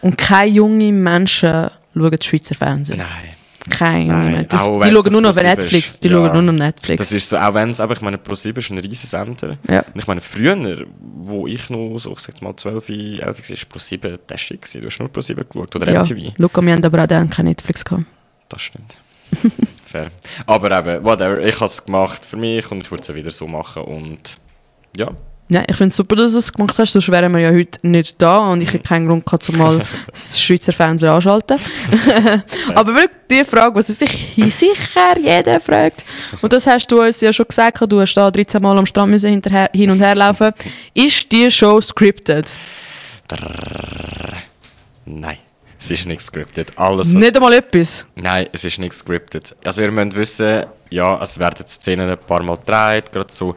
Und keine jungen Menschen schauen das Schweizer Fernsehen. Nein. Keine Nein. Das, die schauen nur noch Netflix. ist. Die Ja. schauen nur noch Netflix. Das ist so, auch wenn es, aber ich meine, ProSieben ist ein riesen Sender. Ja. Und ich meine, früher, wo ich noch, so, ich sag mal 12, 11 war, ist ProSieben der Shit gewesen. Du hast nur ProSieben geschaut oder ja. MTV. Luca, wir haben aber auch dann kein Netflix gehabt. Das stimmt. Fair. Aber eben, whatever, ich habe es gemacht für mich und ich würde es wieder so machen und ja, Ja, ich finde es super, dass du es gemacht hast, sonst wären wir ja heute nicht da und ich hätte keinen Grund gehabt, um mal das Schweizer Fernsehen anschalten. Aber wirklich die Frage, was sich sicher jeder fragt, und das hast du uns ja schon gesagt, du hast da 13 Mal am Strand müssen hinterher, hin und her laufen, ist die Show scripted? Nein, es ist nicht scripted. Alles, Nicht einmal etwas? Nein, es ist nicht scripted. Also ihr müsst wissen, ja, es werden die Szenen ein paar Mal gedreht, gerade so,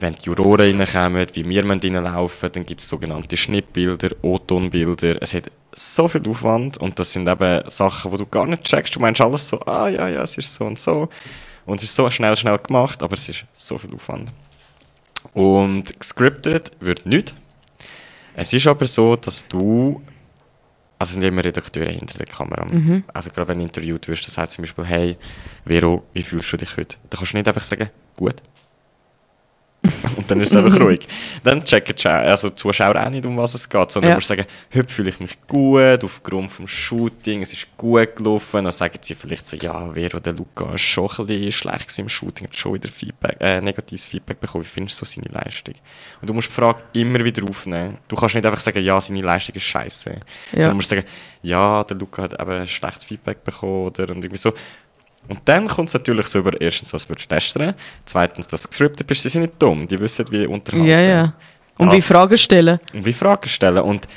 wenn die Juroren reinkommen, wie wir reinlaufen, dann gibt es sogenannte Schnittbilder, O-Tonbilder. Es hat so viel Aufwand und das sind eben Sachen, wo du gar nicht checkst. Du meinst alles so, ah ja, ja, es ist so und so. Und es ist so schnell, schnell gemacht, aber es ist so viel Aufwand. Und gescriptet wird nicht. Es ist aber so, dass du also sind immer Redakteure hinter der Kamera. Also gerade wenn du interviewt wirst, dann sagt zum Beispiel, hey, Vero, wie fühlst du dich heute? Dann kannst du nicht einfach sagen, gut. Und dann ist es einfach ruhig. Dann checken die also die Zuschauer auch nicht, um was es geht, sondern Ja. du musst sagen, heute fühle ich mich gut, aufgrund vom Shooting, es ist gut gelaufen. Dann sagen sie vielleicht so, ja, Vero, der Luca ist schon ein bisschen schlecht im Shooting, hat schon wieder Feedback, äh, negatives Feedback bekommen. Wie findest du so seine Leistung? Und du musst die Frage immer wieder aufnehmen. Du kannst nicht einfach sagen, ja, seine Leistung ist scheiße. Ja. Du musst sagen, ja, der Luca hat eben schlechtes Feedback bekommen oder und irgendwie so. Und dann kommt es natürlich so über, erstens, würdest du testen, zweitens, dass du gescriptet bist, sie sind nicht dumm, die wissen, wie unterhalten. Ja, ja. Und Das- wie Fragen stellen? Und wie Fragen stellen. Und,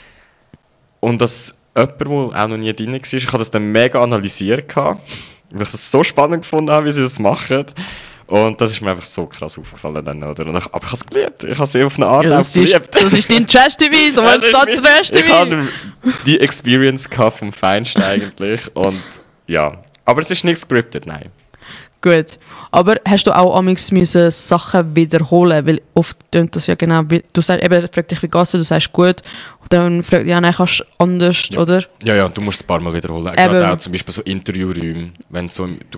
und dass jemand, der auch noch nie drin war, ich habe das dann mega analysiert, weil ich das so spannend gefunden habe, wie sie das machen. Und das ist mir einfach so krass aufgefallen dann, oder? Und ich, aber ich habe es geliebt. Ich habe sie auf eine Art Ja, auch das, ist, geliebt. das ist dein Trash-TV, so ist statt Trash-TV. Ich hatte die Experience vom Feinsten eigentlich. Und ja. Aber es ist nicht scripted, nein. Gut. Aber hast du auch amigs müssen Sachen wiederholen? Weil oft tönt das ja genau, wie, du sagst eben, fragt dich wie geht's du sagst gut. Und dann fragt ja, nein, kannst du anders, Ja. oder? Ja, ja, und du musst es ein paar Mal wiederholen. Eben. Gerade auch zum Beispiel so Interviewräume. Wenn so, du, du,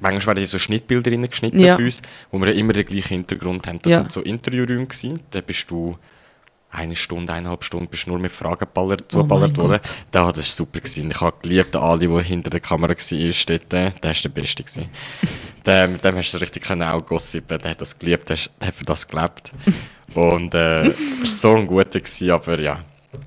manchmal werden so Schnittbilder reingeschnitten Ja. für uns, wo wir ja immer den gleichen Hintergrund haben. Das Ja. sind so Interviewräume gewesen. Da bist du eine Stunde, eineinhalb Stunden bist nur mit Fragen zugeballert Oh mein worden. Da hat es super gewesen. Ich habe geliebt, Ali, der hinter der Kamera war, dort, äh, der ist der Beste gewesen. der, mit dem hast du richtig können auch gossipen, der hat das geliebt, der, hat für das gelebt. Und äh, war so ein guter gewesen, aber ja.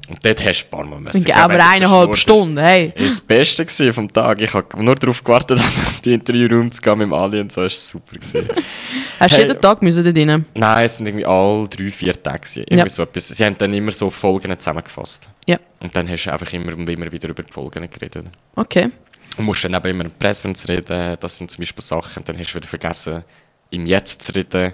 Und dort hast du ein paar Mal müssen. Glaube, Aber eineinhalb Stunden, hey. ist das Beste gewesen vom Tag. Ich habe nur darauf gewartet, auf die Interviewraum zu gehen mit dem Ali und so. Es war super. Gewesen. Hast du Hey. jeden Tag müssen dort rein? Nein, es sind irgendwie alle drei, vier Tage. Irgendwie Ja. so etwas. Sie haben dann immer so Folgen zusammengefasst. Ja. Und dann hast du einfach immer und immer wieder über die Folgen geredet. Okay. Du musst dann eben immer in Präsenz reden. Das sind zum Beispiel Sachen. Dann hast du wieder vergessen, im Jetzt zu reden.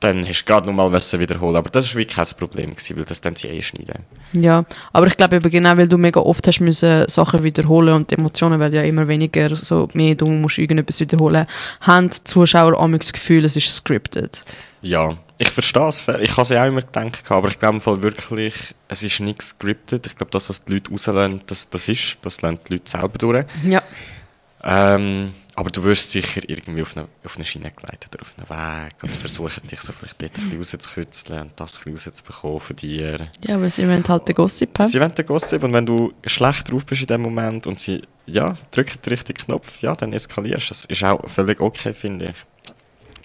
Dann hast du gerade nochmal was wiederholen. Aber das war wirklich kein Problem, gewesen, weil das dann sie eh schneiden. Ja, aber ich glaube eben genau, weil du mega oft hast müssen Sachen wiederholen und die Emotionen werden ja immer weniger, so mehr du musst irgendetwas wiederholen, haben die Zuschauer amigs das Gefühl, es ist scripted. Ja, ich verstehe es. Ich habe es ja auch immer gedacht, aber ich glaube im Fall wirklich, es ist nicht gescriptet. Ich glaube, das, was die Leute rauslassen, das, das ist, das lernen die Leute selber durch. Ja. Ähm, aber du wirst sicher irgendwie auf eine, auf eine Schiene geleitet oder auf einen Weg und versuchen dich so vielleicht dort ein bisschen rauszukitzeln und das ein bisschen rauszubekommen von dir. Ja, weil sie wollen halt den Gossip haben. Sie wollen den Gossip und wenn du schlecht drauf bist in dem Moment und sie, ja, drücken den richtigen Knopf, ja, dann eskalierst du. Das ist auch völlig okay, finde ich.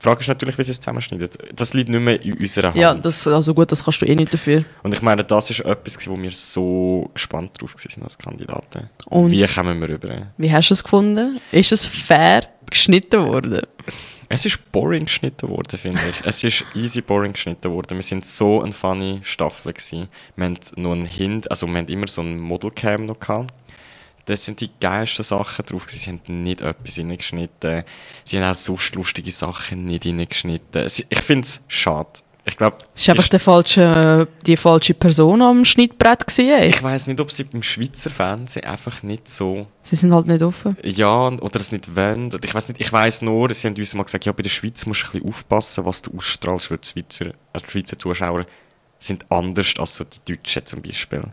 Die Frage ist natürlich, wie sie es zusammenschneiden. Das liegt nicht mehr in unserer Hand. Ja, das, also gut, das kannst du eh nicht dafür. Und ich meine, das ist etwas, wo wir so gespannt drauf waren als Kandidaten. Und- Wie kommen wir rüber? Wie hast du es gefunden? Ist es fair geschnitten worden? Es ist boring geschnitten worden, finde ich. Es ist easy boring geschnitten worden. Wir sind so eine funny Staffel gewesen. Wir haben noch einen Hint, also wir haben immer so einen Modelcam noch gehabt. Das sind die geilsten Sachen drauf. Sie haben nicht etwas reingeschnitten. Sie haben auch sonst lustige Sachen nicht reingeschnitten. Ich finde es schade. Ich glaube, Es war einfach der falsche, die falsche Person am Schnittbrett. Gewesen, ich weiß nicht, ob sie beim Schweizer Fernsehen einfach nicht so Sie sind halt nicht offen. Ja, oder es nicht wollen. Ich weiß nicht, ich weiß nur, sie haben uns mal gesagt, ja, bei der Schweiz musst du ein bisschen aufpassen, was du ausstrahlst, weil die Schweizer, also die Schweizer Zuschauer sind anders als so die Deutschen zum Beispiel.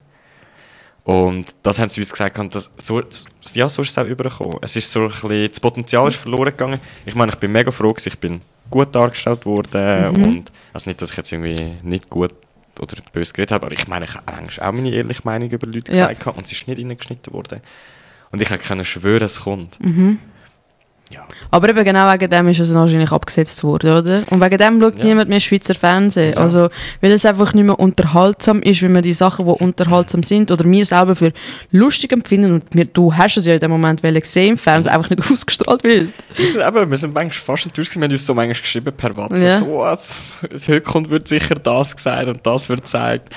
Und das haben sie uns gesagt, und das, so, ja, so ist es auch übergekommen. Es ist so ein bisschen, das Potenzial ist verloren gegangen. Ich meine, ich bin mega froh, ich bin gut dargestellt worden und, also nicht, dass ich jetzt irgendwie nicht gut oder böse geredet habe, aber ich meine, ich habe eigentlich auch meine ehrliche Meinung über Leute Ja. gesagt gehabt und es ist nicht reingeschnitten worden. Und ich konnte schwören, es kommt. Ja. Aber eben genau wegen dem ist es wahrscheinlich abgesetzt worden, oder? Und wegen dem schaut Ja. niemand mehr Schweizer Fernsehen. Ja. Also, weil es einfach nicht mehr unterhaltsam ist, wenn man die Sachen, die unterhaltsam sind, oder wir selber für lustig empfinden, und wir, du hast es ja in dem Moment gesehen im Fernsehen, einfach nicht ausgestrahlt wird. Wir sind, eben, wir sind manchmal fast enttäuscht, wir haben uns so manchmal geschrieben per WhatsApp, Ja. so, als, heute kommt wird sicher das gesagt und das wird gezeigt.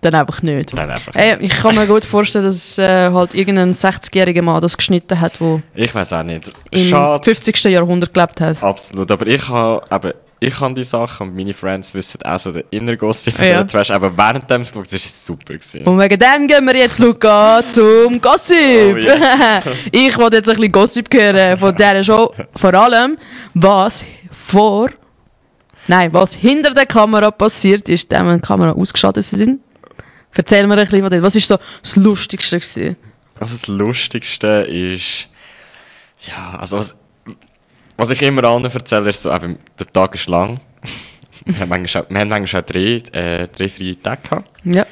Dann einfach nicht. Nein, einfach Ey, ich kann mir gut vorstellen, dass äh, halt irgendein 60-jähriger Mann das geschnitten hat, der Ich weiß auch nicht. im Schade, 50. Jahrhundert gelebt hat. absolut. Aber ich habe ich habe die Sachen und meine Friends wissen auch so den Inner Gossip Ja. Trash. Aber während dem geschaut, das war super. Gewesen. Und wegen dem gehen wir jetzt, Luca, zum Gossip. Oh, yes. ich wollte jetzt ein bisschen Gossip hören von dieser Show. Vor allem, was vor... Nein, was hinter der Kamera passiert ist, wenn die Kamera ausgeschaltet sind. Erzähl mir ein bisschen von. Was war so das Lustigste? Gewesen? Also das Lustigste ist, ja, also was, was ich immer allen erzähle, ist so, eben, der Tag ist lang. wir, haben manchmal, auch- wir haben manchmal auch drei, äh, drei freie Tage gehabt. Ja.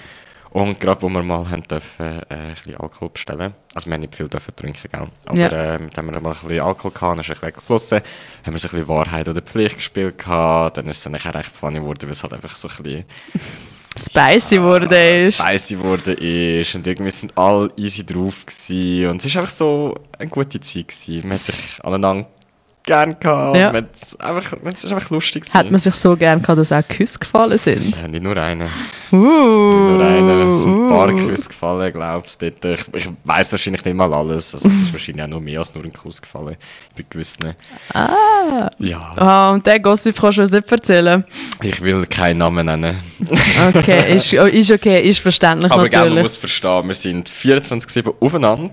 Und gerade wo wir mal haben dürfen, äh, ein bisschen Alkohol bestellen, also wir haben nicht viel dürfen trinken, gell? aber Ja. äh, dem wir mal ein bisschen Alkohol hatten, dann ist ein bisschen geflossen, haben wir so ein bisschen Wahrheit oder Pflicht gespielt gehabt, dann ist es dann nachher recht funny geworden, weil es halt einfach so ein bisschen Spicy geworden ist. spicy geworden ist und irgendwie sind alle easy drauf gewesen. und es ist einfach so eine gute Zeit gewesen. Man hat sich aneinander gern gehabt, Ja. man hat einfach, es ist einfach lustig gewesen. Hat man sich so gern gehabt, dass auch Küsse gefallen sind? ja, nicht nur einen, Uh, nur einen, es sind ein paar uh. Küsse gefallen, glaubst du. Ich, ich weiß wahrscheinlich nicht mal alles, also es ist wahrscheinlich auch noch mehr als nur ein Kuss gefallen, bei gewissen. Ah. Ja, Ah, und den Gossip kannst du uns nicht erzählen. ich will keinen Namen nennen. Okay, ist, oh, ist okay, ist verständlich Aber gell, man natürlich. muss verstehen, wir sind 24-7 aufeinander.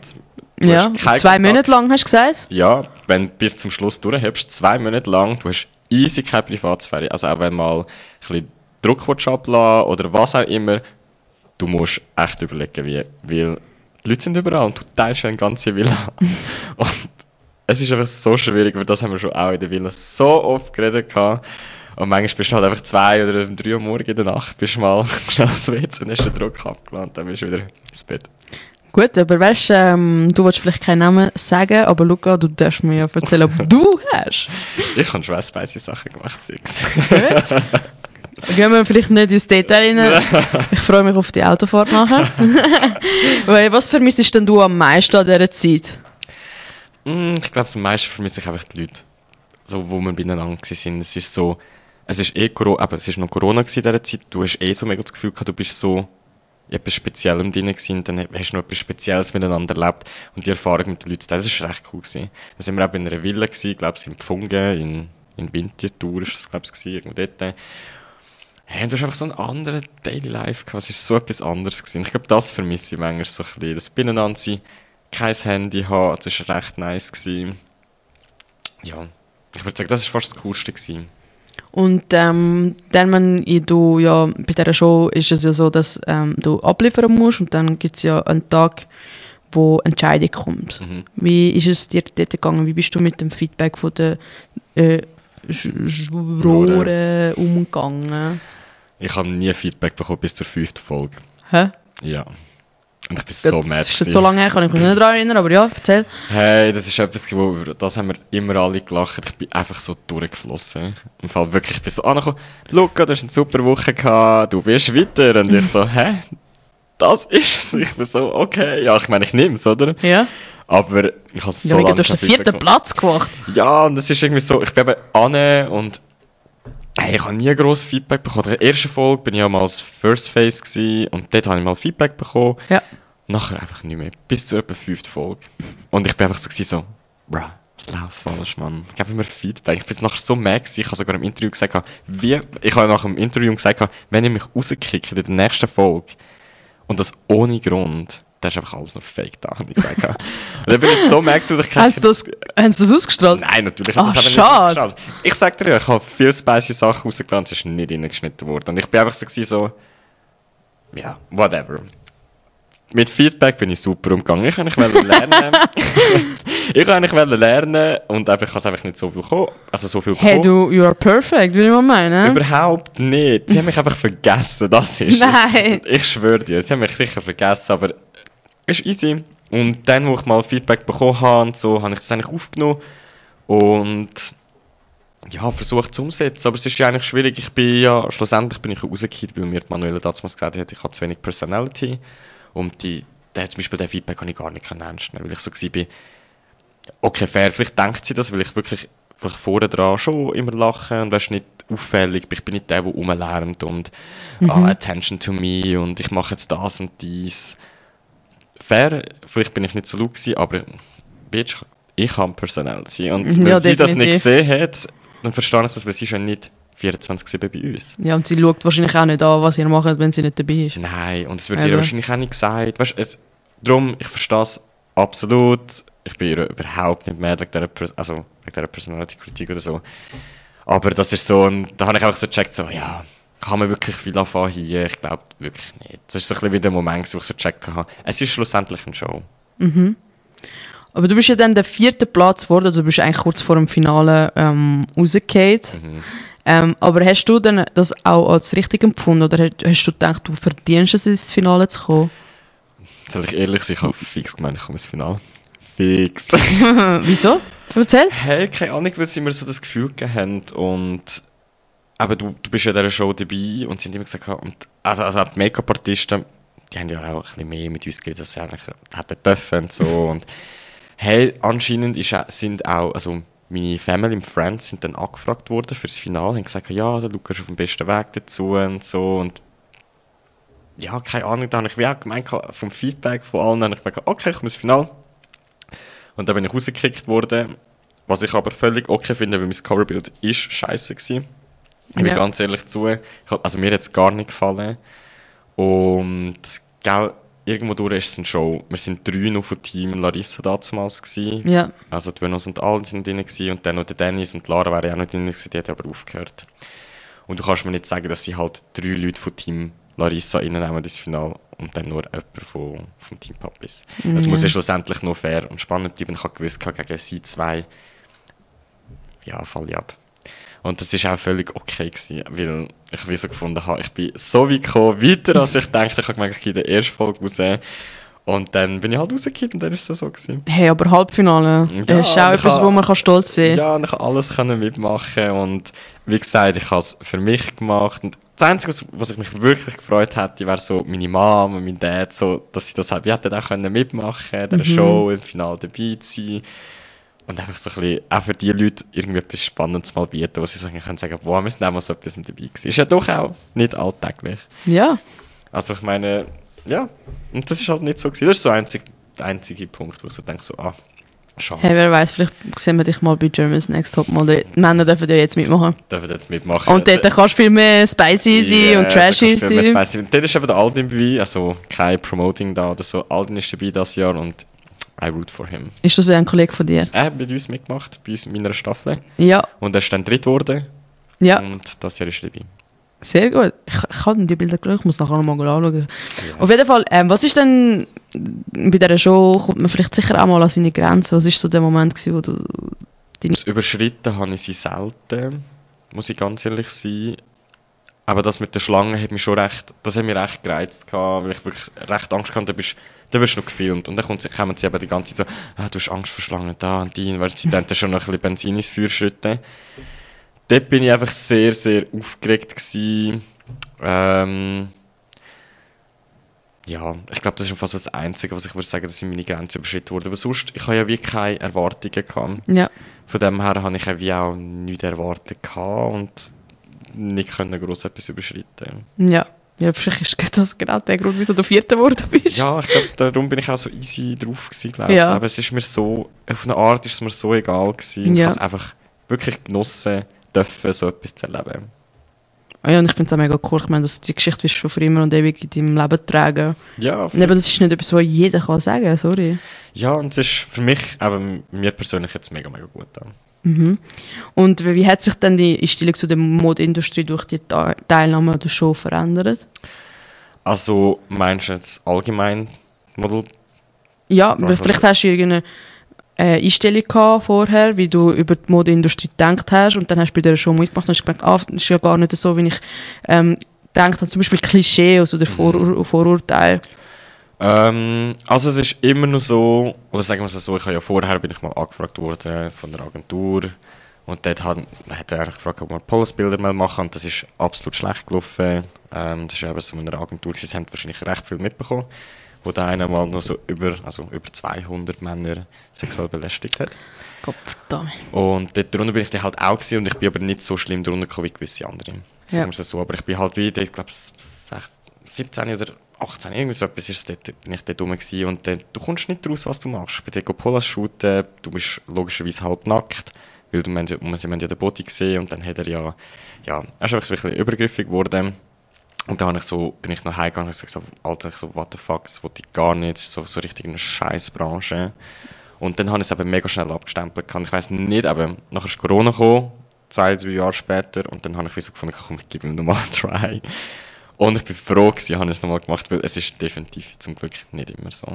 Du ja, zwei. Monate lang hast du gesagt? Ja, wenn du bis zum Schluss durchhebst, zwei Monate lang, du hast easy keine Privatsphäre. Also auch wenn mal ein bisschen Druck ablassen oder was auch immer, du musst echt überlegen, wie. Weil die Leute sind überall und du teilst eine ganze Villa. und es ist einfach so schwierig, weil das haben wir schon auch in der Villa so oft geredet gehabt. Und manchmal bist du halt einfach zwei oder drei Uhr morgens in der Nacht, bist mal schnell aufs WC und hast den Druck abgeladen und dann bist du wieder ins Bett. Gut, aber weißt du, ähm, du willst vielleicht keinen Namen sagen, aber Luca, du darfst mir ja erzählen, ob du hast. Ich habe schon spicy Sachen gemacht, Six. Gut. Gehen wir vielleicht nicht ins Detail rein. Ich freue mich auf die Autofahrt nachher. Weil, was vermisst denn du am meisten an dieser Zeit? Mm, ich glaube, am meisten vermisse ich einfach die Leute. So, wo wir beieinander waren. Es ist so, es ist eh Corona, aber es ist noch Corona in dieser Zeit. Du hast eh so mega das Gefühl gehabt, du bist so etwas Speziellem drin gewesen, dann hast du noch etwas Spezielles miteinander erlebt und die Erfahrung mit den Leuten, das ist recht cool gewesen. Dann sind wir auch in einer Villa gewesen, glaube ich, in Pfungen, in, in Winterthur ist das, glaube ich, irgendwo dort. Hey, du hast einfach so einen anderen Daily Life gehabt. Es ist so etwas anderes gewesen. Ich glaube, das vermisse ich manchmal so ein bisschen. Das Beieinander kein Handy haben, das war recht nice gewesen. Ja, ich würde sagen, das war fast das Coolste gewesen. Und ähm, dann, wenn du ja bei dieser Show ist es ja so, dass ähm, du abliefern musst und dann gibt es ja einen Tag, wo Entscheidung kommt. Mhm. Wie ist es dir dort gegangen? Wie bist du mit dem Feedback von den äh, Juroren umgegangen? Ich habe nie Feedback bekommen bis zur fünften Folge. Hä? Ja. Und ich bin so das mad. ist jetzt so lange her, kann ich mich nicht daran erinnern, aber ja, erzähl. Hey, das ist etwas, wo, über das haben wir immer alle gelacht. Ich bin einfach so durchgeflossen. Im Fall wirklich, ich bin so angekommen, Luca, du hast eine super Woche gehabt, du bist weiter. Und ich so, hä? Das ist es. Ich bin so, okay, ja, ich meine, ich nehme es, oder? Ja. Aber ich habe es ja so lange du hast den vierten Platz gemacht. Ja, und es ist irgendwie so, ich bin eben an und hey, ich habe nie gross Feedback bekommen. In der ersten Folge bin ich ja mal als First Face gewesen, und dort habe ich mal Feedback bekommen. Ja. Nachher einfach nicht mehr. Bis zur etwa fünften Folge. Und ich bin einfach so, gewesen, so, bruh, was läuft falsch, Mann? Gib mir Feedback. Ich bin nachher so mad gewesen. Ich habe sogar im Interview gesagt, wie, ich habe nach dem Interview gesagt, wenn ihr mich rauskickt in der nächsten Folge, und das ohne Grund, dann ist einfach alles noch fake da, habe ich gesagt. und dann bin ich so gewesen, dass ich Haben sie das, haben sie das ausgestrahlt? Nein, natürlich. Das haben wir schade. nicht ausgestrahlt. Ich sag dir, ich habe viel spicy Sachen rausgelassen, es ist nicht reingeschnitten worden. Und ich bin einfach so, so ja, whatever. Mit Feedback bin ich super umgegangen. Ich wollte eigentlich lernen. ich wollte eigentlich lernen und einfach, ich habe es einfach nicht so viel bekommen. Also so viel Hey, bekommen. du, you are perfect, würde ich mal meinen. Überhaupt nicht. Sie haben mich einfach vergessen, das ist Nein. es. Ich schwöre dir, sie haben mich sicher vergessen, aber ist easy. Und dann, wo ich mal Feedback bekommen habe und so, habe ich das eigentlich aufgenommen Und ja, versucht zu umsetzen. Aber es ist ja eigentlich schwierig. Ich bin ja, schlussendlich bin ich rausgekehrt, weil mir Manuela damals gesagt hat, ich habe zu wenig Personality. Und die, der, zum Beispiel den Feedback kann ich gar nicht ernst nehmen, weil ich so war, okay, fair, vielleicht denkt sie das, weil ich wirklich vielleicht vorne dran schon immer lache und weißt, nicht auffällig bin. Ich bin nicht der, der rumlernt und Mhm. ah, attention to me und ich mache jetzt das und dies. Fair, vielleicht bin ich nicht so laut gewesen, aber bitch, ich habe Personality. Und Mhm, wenn ja, sie das nicht definitiv. gesehen hat, dann verstehe ich das, weil sie ja nicht 24-7 bei uns. Ja, und sie schaut wahrscheinlich auch nicht an, was ihr macht, wenn sie nicht dabei ist. Nein, und es wird Eben. ihr wahrscheinlich auch nicht gesagt. Weißt, es, darum, ich verstehe es absolut. Ich bin ihr überhaupt nicht mehr wegen dieser, Pers- also wegen dieser Personality-Kritik oder so. Aber das ist so, ein, da habe ich einfach so gecheckt, so, ja, kann man wirklich viel anfangen hier? Ich glaube wirklich nicht. Das ist so ein bisschen wie der Moment, wo ich so gecheckt habe. Es ist schlussendlich eine Show. Aber du bist ja dann der vierte Platz geworden, also du bist eigentlich kurz vor dem Finale ähm, rausgefallen. Mhm. Ähm, aber hast du dann das auch als richtig empfunden oder hast, hast du gedacht, du verdienst es, ins Finale zu kommen? Soll ich ehrlich sein, ich habe fix gemeint, ich komme ins Finale. Fix. Wieso? Erzähl. Hey, keine Ahnung, weil sie mir so das Gefühl gegeben haben und aber du, du bist ja in dieser Show dabei und sie haben immer gesagt, und also, also die Make-up-Artisten, die haben ja auch ein bisschen mehr mit uns geredet, als sie eigentlich hätten dürfen und so und hey, anscheinend ist, sind auch, also meine Family und Friends sind dann angefragt worden fürs Finale, haben gesagt, ja, der Lukas ist auf dem besten Weg dazu und so und ja, keine Ahnung, da habe ich wie auch gemeint, vom Feedback von allen, habe ich gemeint, okay, ich komme ins Finale. Und dann bin ich rausgekickt worden, was ich aber völlig okay finde, weil mein Coverbild ist scheiße gewesen. Ich bin Ja. ganz ehrlich zu. Ich also mir hat es gar nicht gefallen. Und gell, irgendwo durch ist es eine Show. Wir sind drei noch vom Team Larissa damals gewesen. Ja. Also die Venus und alle sind drin gewesen und dann noch der Dennis und Lara wären ja auch noch drin gewesen, die hat aber aufgehört. Und du kannst mir nicht sagen, dass sie halt drei Leute vom Team Larissa reinnehmen ins Finale und dann nur jemand von, vom Team Papis. Es Ja. muss ja schlussendlich noch fair und spannend bleiben. Ich habe gewusst, gegen sie zwei, ja, fall ich ab. Und das ist auch völlig okay gewesen, weil ich wie so gefunden habe, ich bin so weit gekommen, weiter als ich dachte, ich habe gemerkt, ich in der ersten Folge raus. Und dann bin ich halt rausgekommen und dann ist es so gewesen. Hey, aber Halbfinale, Ja, das ist auch etwas, wo man kann stolz sein kann. Ja, und ich konnte alles können mitmachen und wie gesagt, ich habe es für mich gemacht. Und das Einzige, was, ich mich wirklich gefreut hätte, wäre so meine Mom und mein Dad, so, dass sie das halt, wie hätten auch können mitmachen, in dieser Show, im Finale dabei zu sein. Und einfach so ein bisschen, auch für die Leute irgendwie etwas Spannendes mal bieten, wo sie sagen können, sagen, wow, wir sind auch mal so etwas dabei gewesen. Ist ja doch auch nicht alltäglich. Ja. Also ich meine, ja, und das ist halt nicht so gewesen. Das ist so der einzige, der einzige Punkt, wo ich so denke, so, ah, schade. Hey, wer weiß, vielleicht sehen wir dich mal bei Germany's Next Top Model. Männer dürfen ja jetzt mitmachen. Dürfen jetzt mitmachen. Und dort kannst du viel mehr spicy sein und trashy sein. Dort ist eben der Aldin dabei, also kein Promoting da oder so. Aldin ist dabei das Jahr und I root for him. Ist das ein Kollege von dir? Er hat mit uns mitgemacht, bei uns in meiner Staffel. Ja. Und er ist dann dritt geworden. Ja, Und das Jahr ist er dabei. sehr gut. Ich, ich habe die Bilder geschaut, ich muss nachher nochmal anschauen. Auf jeden Fall, ähm, was ist denn bei dieser Show, kommt man vielleicht sicher auch mal an seine Grenzen? Was ist so der Moment, gewesen, wo du... Das Überschritten habe ich sie selten, muss ich ganz ehrlich sein. Aber das mit der Schlange hat mich schon recht, das hat mich recht gereizt gehabt, weil ich wirklich recht Angst hatte, da bist da wirst du noch gefilmt und dann kommt, kommen sie eben die ganze Zeit so, ah, du hast Angst vor Schlangen da und die, weil sie dann schon noch ein bisschen Benzin ins Feuer schütten. Dort bin ich einfach sehr, sehr aufgeregt gewesen. Ähm, ja, ich glaube, das ist fast das Einzige, was ich würde sagen, dass in meine Grenze überschritten wurde. Aber sonst, ich habe ja wirklich keine Erwartungen gehabt. Ja. Von dem her habe ich ja wie auch nichts erwartet gehabt und nicht können gross etwas überschreiten. Ja. Ja, vielleicht ist das genau der Grund, wieso du Vierter geworden bist. Ja, ich glaube, darum bin ich auch so easy drauf gewesen, glaube ich. Ja. Aber es ist mir so, auf eine Art ist es mir so egal gewesen. Ich Ja. habe es einfach wirklich genossen, dürfen, so etwas zu erleben. Ah Ja, und ich finde es auch mega cool. Ich meine, dass die Geschichte wirst du schon für immer und ewig in deinem Leben tragen. Ja, Und eben, das ist nicht etwas, was jeder kann sagen, sorry. ja, und es ist für mich, aber mir persönlich jetzt mega, mega gut an. Mhm. Und wie, hat sich denn die Einstellung zu der Modeindustrie durch die Teilnahme an der Show verändert? Also, meinst du jetzt allgemein Model? Ja, vielleicht hast du irgendeine äh, Einstellung gehabt vorher, wie du über die Modeindustrie gedacht hast und dann hast du bei dieser Show mitgemacht und hast gemerkt, ah, das ist ja gar nicht so, wie ich ähm, gedacht habe. Zum Beispiel Klischees oder Vorur Vorurteile. Ähm, also es ist immer noch so, oder sagen wir es so, ich habe ja vorher bin ich mal angefragt worden von der Agentur und dort hat, hat er gefragt, ob wir Polisbilder mal machen und das ist absolut schlecht gelaufen. Ähm, das ist eben so eine Agentur, sie haben wahrscheinlich recht viel mitbekommen, wo der eine mal noch so über, also über 200 Männer sexuell belästigt hat. Gott verdammt. Und dort drunter bin ich dann halt auch gewesen, und ich bin aber nicht so schlimm drunter gekommen wie gewisse andere. Sagen Ja. wir es so. Aber ich bin halt wie, ich glaube 17 oder 18, irgendwie so etwas ist dort, bin ich dort rum. Und dann, du kommst nicht raus, was du machst. Ich bin dort Polas shooten, du bist logischerweise halb nackt, weil du, wir, haben ja- den Body gesehen und dann hat er ja, ja, er ist einfach so ein bisschen übergriffig geworden. Und dann ich so, bin ich nach Hause gegangen und gesagt, so, Alter, ich so, what the fuck, das wollte ich gar nicht, so, so richtig eine Scheißbranche. Und dann habe ich es eben mega schnell abgestempelt. gehabt. Ich weiß nicht, aber nachher ist Corona gekommen, zwei, drei Jahre später, und dann habe ich so gefunden, komm, ich gebe ihm nochmal einen Try. Und ich bin froh habe ich es nochmal gemacht, weil es ist definitiv zum Glück nicht immer so.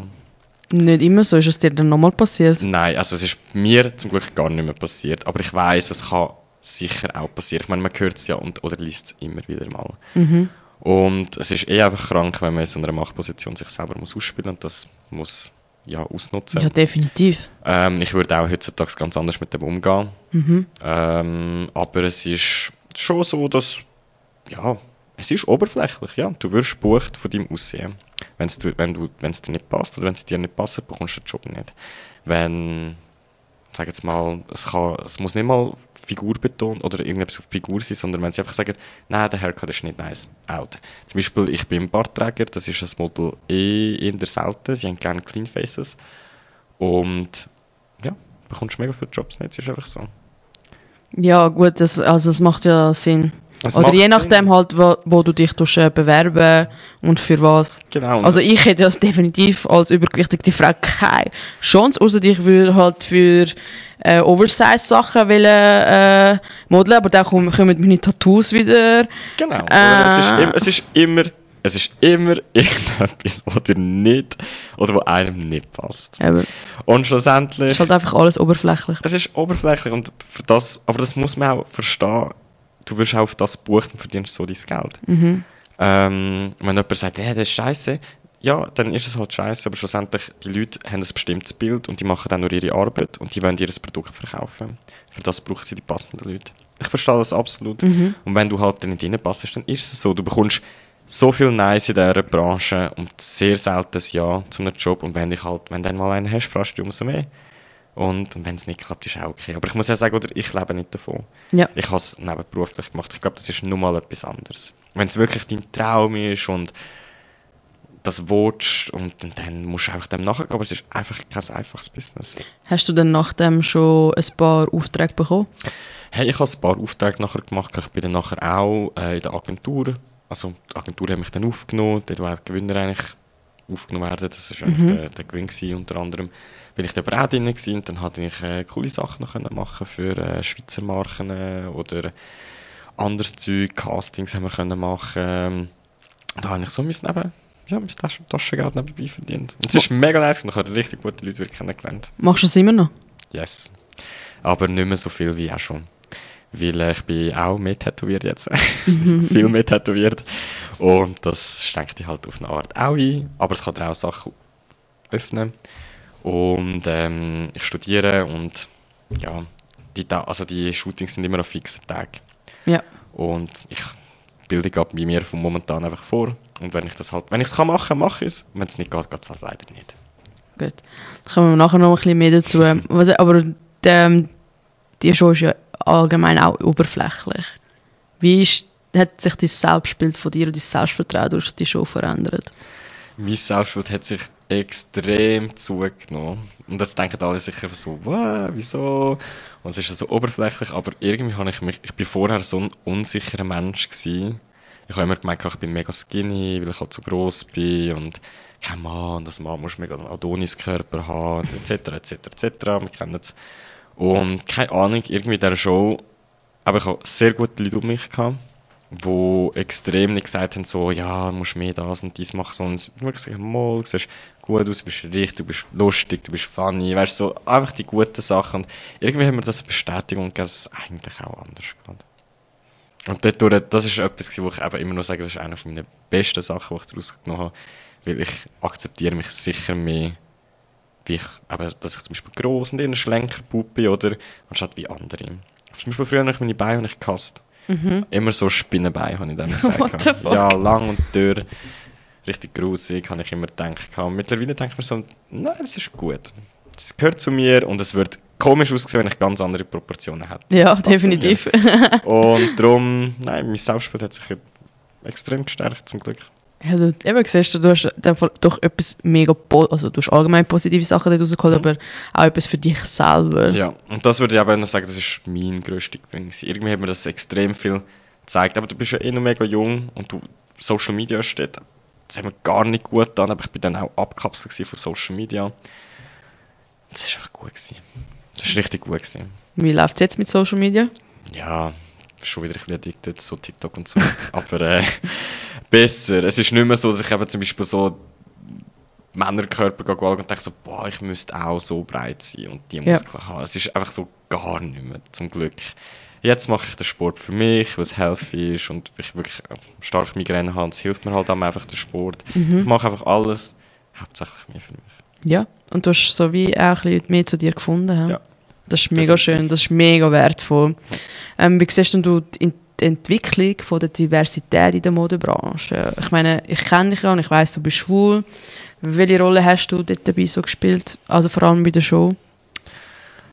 Nicht immer so. Ist es dir dann nochmal passiert? Nein, also es ist mir zum Glück gar nicht mehr passiert, aber ich weiß, es kann sicher auch passieren. Ich meine, man hört es ja und, oder liest es immer wieder mal. Und es ist eh einfach krank, wenn man in so einer Machtposition sich selber muss ausspielen und das muss ja ausnutzen. Ja, definitiv. Ähm, ich würde auch heutzutage ganz anders mit dem umgehen. Ähm, aber es ist schon so, dass, ja, es ist oberflächlich, ja. Du wirst gebucht von deinem Aussehen. Wenn's du, wenn du, es dir nicht passt oder wenn es dir nicht passt, bekommst du den Job nicht. Wenn, sag jetzt mal, es, kann, es muss nicht mal Figur betonen oder irgendetwas auf Figur sein, sondern wenn sie einfach sagen, nein, der Haircut ist nicht nice, out. Zum Beispiel, ich bin Bartträger, das ist ein Model eh in der selten, sie haben gerne Clean Faces. Und ja, bekommst mega viele Jobs nicht, es ist einfach so. Ja, gut, das, also es macht ja Sinn. Es Oder je Sinn. nachdem halt, wo, wo du dich tust, äh, bewerben und für was. Genau. Also ich hätte ja definitiv als übergewichtigte Frau keine Chance, außer ich würde halt für äh, Oversize-Sachen wollen, äh, modeln, aber dann kommen, kommen meine Tattoos wieder. Genau. Oder es, ist Äh. im, es ist immer, es ist immer irgendetwas, was dir nicht oder wo einem nicht passt. Es Und schlussendlich, ist halt einfach alles oberflächlich. es ist oberflächlich und für das, aber das muss man auch verstehen. Du wirst auch auf das buchen und verdienst so dein Geld. Mhm. Ähm, wenn jemand sagt, hey, das ist scheiße, ja, dann ist es halt scheiße, aber schlussendlich, die Leute haben ein bestimmtes Bild und die machen dann nur ihre Arbeit und die wollen ihr Produkt verkaufen. Für das brauchen sie die passenden Leute. Ich verstehe das absolut. Und wenn du halt dann nicht reinpasst, dann ist es so. Du bekommst so viel Nice in dieser Branche und sehr selten ein Ja zu einem Job. Und wenn, ich halt, wenn du dann mal einen hast, fragst du umso mehr. Und, und wenn es nicht klappt, ist auch okay. Aber ich muss ja sagen, oder, ich lebe nicht davon. Ja. Ich habe es nebenberuflich gemacht. Ich glaube, das ist nun mal etwas anderes. Wenn es wirklich dein Traum ist und das willst und, und dann musst du einfach dem nachgehen, aber es ist einfach kein einfaches Business. Hast du dann nach dem schon ein paar Aufträge bekommen? Hey, ich habe ein paar Aufträge nachher gemacht. Ich bin dann nachher auch äh, in der Agentur. Also die Agentur hat mich dann aufgenommen. Dort, wo die Gewinner eigentlich aufgenommen werden. Das war eigentlich der, der Gewinn gewesen, unter anderem. Bin ich dann aber auch drin gewesen. Und dann hatte ich äh, coole Sachen noch können machen für äh, Schweizer Marken äh, oder anderes Zeug. Castings haben wir können machen. Ähm, Da habe ich so mein Neben, ja, mein Taschen Taschengeld nebenbei verdient. Und es ist mega nice. Und ich habe richtig gute Leute kennengelernt. Machst du es immer noch? Yes. Aber nicht mehr so viel wie auch schon. Weil äh, ich bin auch mehr tätowiert jetzt. viel mehr tätowiert. Und das schränkt dich halt auf eine Art auch ein. Aber es kann dir auch Sachen öffnen. Und ähm, ich studiere und ja, die, also die Shootings sind immer auf fixen Tagen. Ja. Und ich bilde gerade bei mir von momentan einfach vor. Und wenn ich das halt, wenn ich es kann machen, mache ich es. Wenn es nicht geht, geht es halt leider nicht. Gut. Dann kommen wir nachher noch ein bisschen mehr dazu. Was- Aber ähm, die Show ist ja allgemein auch oberflächlich. Wie ist, hat sich das Selbstbild von dir und dein Selbstvertrauen durch die Show verändert? Mein Selbstbild hat sich extrem zugenommen. Und jetzt denken alle sicher so, wieso? Und es ist so oberflächlich, aber irgendwie habe ich mich, ich bin vorher so ein unsicherer Mensch gewesen. Ich habe immer gemeint, ich bin mega skinny, weil ich halt so gross bin und kein Mann, das Mann muss mega einen Adoniskörper haben, etc., etc., etc., wir kennen es. Und keine Ahnung, irgendwie in dieser Show, aber ich habe sehr gute Leute um mich gehabt, die extrem nicht gesagt haben, so, ja, du musst mehr das und dies machen, sondern wirklich gesagt, mal, siehst gut aus, du bist richtig, du bist lustig, du bist funny, weißt du, so einfach die guten Sachen. Und irgendwie haben wir das eine Bestätigung gegeben, dass es eigentlich auch anders geht. Und dadurch, das ist etwas, wo ich eben immer noch sage, das ist eine meiner besten Sachen, die ich daraus genommen habe, Weil ich akzeptiere mich sicher mehr, wie ich, eben, dass ich zum Beispiel gross und eher ein schlenker Bub bin, oder, anstatt wie andere. Zum Beispiel früher habe ich meine Beine nicht gehasst. Immer so Spinnenbeine, habe ich dann gesagt. Mhm. Ja, lang und dürr. Richtig grusig, habe ich immer gedacht. Und Mittlerweile denke ich mir so, nein, das ist gut. Das gehört zu mir und es wird komisch aussehen, wenn ich ganz andere Proportionen hätte. Ja, definitiv. Und darum, nein, mein Selbstbild hat sich extrem gestärkt, zum Glück. Ja, du, eben siehst du, du hast doch etwas mega, also du hast allgemein positive Sachen dort rausgeholt, aber auch etwas für dich selber. Ja, und das würde ich aber noch sagen, das ist mein grösster Gewinn. Irgendwie hat mir das extrem viel gezeigt. Aber du bist ja eh noch mega jung und du, Social Media steht, das hat mir gar nicht gut getan, aber ich bin dann auch abgekapselt von Social Media. Das ist einfach gut gewesen. Das ist richtig gut gewesen. Wie läuft es jetzt mit Social Media? Ja, schon wieder ein bisschen addicted, so TikTok und so. aber äh, besser. Es ist nicht mehr so, dass ich eben zum Beispiel so Männerkörper gehe schauen und denke so, boah, ich müsste auch so breit sein und die Ja. Muskeln haben. Es ist einfach so gar nicht mehr, zum Glück. Jetzt mache ich den Sport für mich, weil es healthy ist und ich wirklich äh, stark Migräne habe. Es hilft mir halt auch einfach der Sport. Mhm. Ich mache einfach alles hauptsächlich mehr für mich. Ja. Und du hast so wie auch ein bisschen mehr zu dir gefunden. hä? Ja. Das ist mega Definitiv. schön, das ist mega wertvoll. Ähm, wie siehst denn du die, die Entwicklung von der Diversität in der Modebranche? Ich meine, ich kenne dich ja und ich weiß, du bist schwul. Welche Rolle hast du dort dabei so gespielt? Also vor allem bei der Show?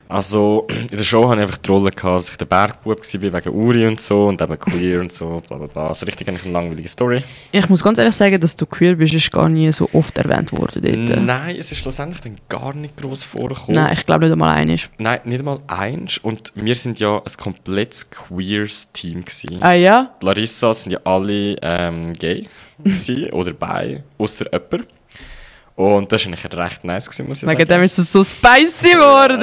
Also, in der Show hatte ich einfach die Rolle, gehabt, dass ich der Bergbub war wegen Uri und so und eben queer und so, bla bla bla. Also richtig eigentlich eine langweilige Story. Ich muss ganz ehrlich sagen, dass du queer bist, ist gar nie so oft erwähnt worden dort. Nein, es ist schlussendlich dann gar nicht groß vorgekommen. Nein, ich glaube nicht einmal einig. Nein, nicht einmal eins. Und wir sind ja ein komplettes queers Team gewesen. Ah ja? Die Larissa sind ja alle ähm, gay oder bi, außer jemand. Und das war eigentlich recht nice, gewesen, muss ich Wegen sagen. dem ist es so spicy geworden.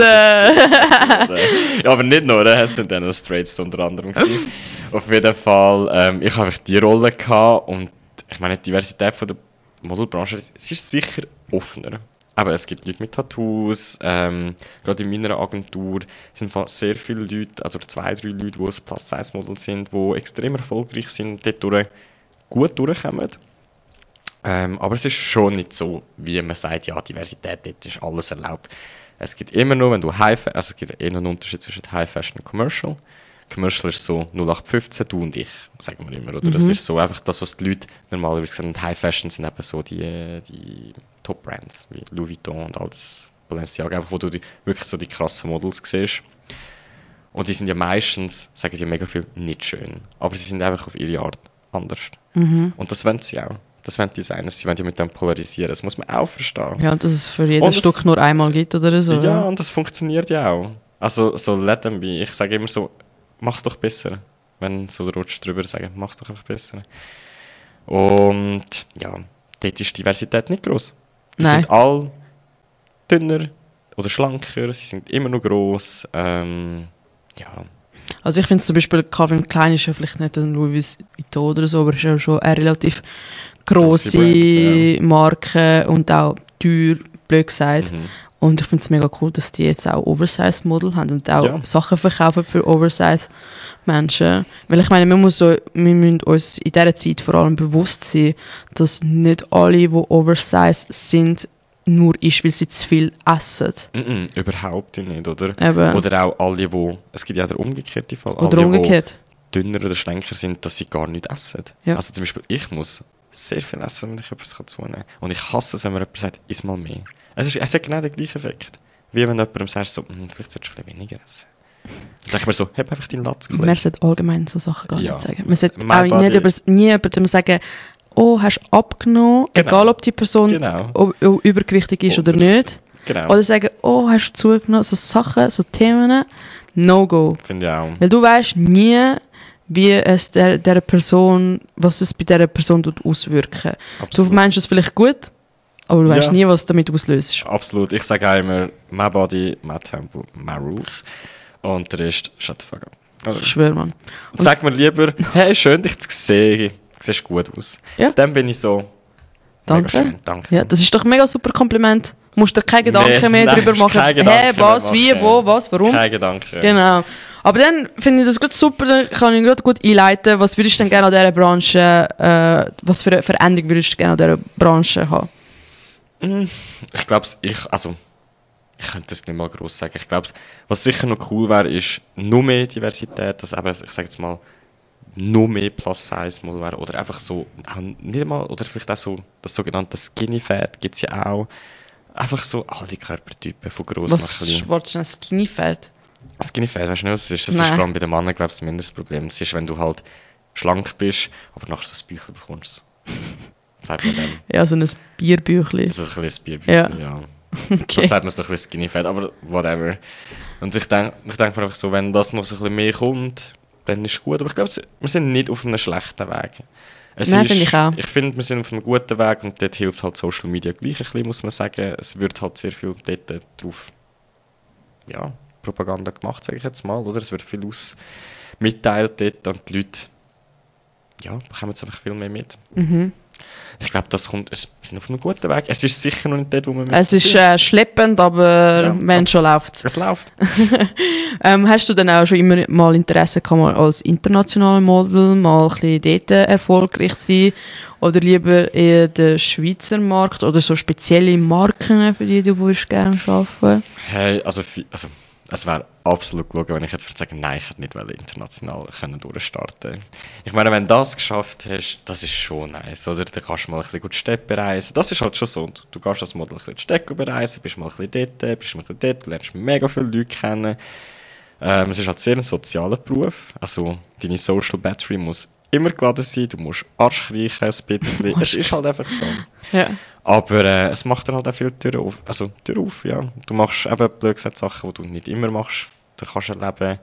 ja, aber nicht nur, äh, es sind dann auch Straights unter anderem. gewesen. Auf jeden Fall, ähm, ich habe die Rolle gehabt und ich meine, die Diversität von der Modelbranche, es ist sicher offener. Aber es gibt Leute mit Tattoos, ähm, gerade in meiner Agentur sind sehr viele Leute, also zwei, drei Leute, die ein Plus-Size-Model sind, die extrem erfolgreich sind und dort durch gut durchkommen. Ähm, aber es ist schon nicht so, wie man sagt, ja, Diversität, dort ist alles erlaubt. Es gibt immer noch, wenn du High also es gibt eh noch einen Unterschied zwischen High Fashion und Commercial. Commercial ist so 0815, du und ich, sagen wir immer, oder? Das ist so einfach das, was die Leute normalerweise sagen. Und High Fashion sind eben so die, die Top-Brands, wie Louis Vuitton und alles, Balenciaga, einfach wo du die, wirklich so die krassen Models siehst. Und die sind ja meistens, sagen die mega viel, nicht schön. Aber sie sind einfach auf ihre Art anders. Und das wollen sie auch. Das wollen die Designers. Sie wollen ja mit dem polarisieren. Das muss man auch verstehen. Ja, und dass es für jedes Stück nur einmal gibt oder so. Ja, und das funktioniert ja auch. Also, so let them be. Ich sage immer so, mach's doch besser. Wenn so der Rutsch drüber sagen, mach's doch einfach besser. Und ja, dort ist die Diversität nicht groß. Die Nein. sind all dünner oder schlanker, sie sind immer noch gross. Ähm, ja, Also ich finde zum Beispiel, Calvin Klein ist ja vielleicht nicht ein Louis Vuitton oder so, aber ist ja schon eine relativ grosse Grosse Brand, Marke und auch teuer, blöd gesagt. mhm. Und ich finde es mega cool, dass die jetzt auch Oversize-Model haben und auch Ja. Sachen verkaufen für Oversize-Menschen. Weil ich meine, wir, muss so, wir müssen uns in dieser Zeit vor allem bewusst sein, dass nicht alle, die Oversize sind, nur ist, weil sie zu viel essen. Mhm, überhaupt nicht, oder? Eben. Oder auch alle, die. Es gibt ja den umgekehrten Fall. Oder alle, umgekehrt. Die dünner oder schlanker sind, dass sie gar nicht essen. Ja. Also zum Beispiel, ich muss sehr viel essen, wenn ich etwas zunehmen kann. Und ich hasse es, wenn mir jemand sagt, iss mal mehr. Es, ist, es hat genau den gleichen Effekt. Wie wenn jemandem sagst, so, «Hm, vielleicht solltest du ein bisschen weniger essen. Dann denke ich mir so, hab einfach deinen Latz Man gelegt. sollte allgemein so Sachen gar Ja. nicht sagen. Man sollte My auch nicht über, nie jemandem sagen, oh, hast du abgenommen, Genau. egal ob die Person Genau. ob, ob übergewichtig ist oder, Oder- nicht. Genau. Oder sagen, oh, hast du zugenommen, so Sachen, so Themen, no go. Finde ich auch. Weil du weißt nie, wie es der, der Person, was es bei dieser Person tut auswirken. Du Absolut. meinst es vielleicht gut, aber du weißt Ja. nie, was damit auslöst. Absolut. Ich sage auch immer, my body, my temple, my rules. Und der Rest, shut the fuck up. Oder? Ich schwöre, Mann. Sag mir lieber, hey, schön dich zu sehen. Du siehst gut aus. Ja. Dann bin ich so, Danke. schön, danke. Ja, das ist doch ein mega super Kompliment. Musst dir keine Nee, Gedanken mehr nein, darüber machen. keine Hä, Gedanken mehr was, wie, wo, was, warum? Kein Gedanke. Genau. Aber dann finde ich das gerade super, dann kann ich gerade gut einleiten. Was würdest du denn gerne an dieser Branche, äh, was für eine Veränderung würdest du gerne an dieser Branche haben? Ich glaube, ich, also, ich könnte das nicht mal groß sagen. Ich glaube, was sicher noch cool wäre, ist noch mehr Diversität, dass eben, ich sage jetzt mal, noch mehr Plus Size mal wäre. Oder einfach so, nicht mal, oder vielleicht auch so, das sogenannte Skinny Fat gibt es ja auch. Einfach so alle Körpertypen, von gross nach Was klein. willst du denn Skinny Fat, weißt du nicht, was das ist? Das Nein. ist vor allem bei den Männern, glaube ich, das Mindestproblem. Das ist, wenn du halt schlank bist, aber nachher so ein Büchlein bekommst. Sagt man dann. Ja, so ein Bierbüchli. Also ein bisschen Bierbüchlein, ja. Okay. Das sagt man so ein bisschen Skinny Fat, aber whatever. Und ich denke ich denk mir einfach so, wenn das noch so ein bisschen mehr kommt, dann ist es gut. Aber ich glaube, wir sind nicht auf einem schlechten Weg. Es Nein, finde ich auch. Ich finde, wir sind auf einem guten Weg und dort hilft halt Social Media gleich ein bisschen, muss man sagen. Es wird halt sehr viel dort drauf, ja, Propaganda gemacht, sage ich jetzt mal, oder? Es wird viel aus mitteilt dort und die Leute, ja, bekommen jetzt einfach viel mehr mit. Mhm. Ich glaube, das kommt, es- wir sind auf einem guten Weg. Es ist sicher noch nicht dort, wo wir Es ist äh, schleppend, aber Ja. wenn schon läuft Es läuft. ähm, Hast du dann auch schon immer mal Interesse gehabt, mal als internationaler Model mal ein bisschen dort erfolgreich zu sein? Oder lieber eher den Schweizer Markt oder so spezielle Marken, für die du würdest gerne arbeiten Hey, also, also es wäre absolut gelogen, wenn ich jetzt würde sagen, nein, ich hätte nicht international können durchstarten. Ich meine, wenn du das geschafft hast, das ist schon nice, oder? Dann kannst du mal ein bisschen gut Städte bereisen. Das ist halt schon so. Du, gehst als Model ein bisschen die Städte bereisen, bist mal ein bisschen dort, bist mal ein bisschen dort, lernst mega viele Leute kennen. Ähm, es ist halt sehr ein sozialer Beruf. Also, deine Social Battery muss immer geladen sein, du musst Arsch kriechen ein bisschen. es ist halt einfach so. Ja. Aber äh, es macht dann halt auch viele Türen auf. Also Türen auf, ja. Du machst eben blöd gesagt Sachen, die du nicht immer machst. Da kannst du erleben.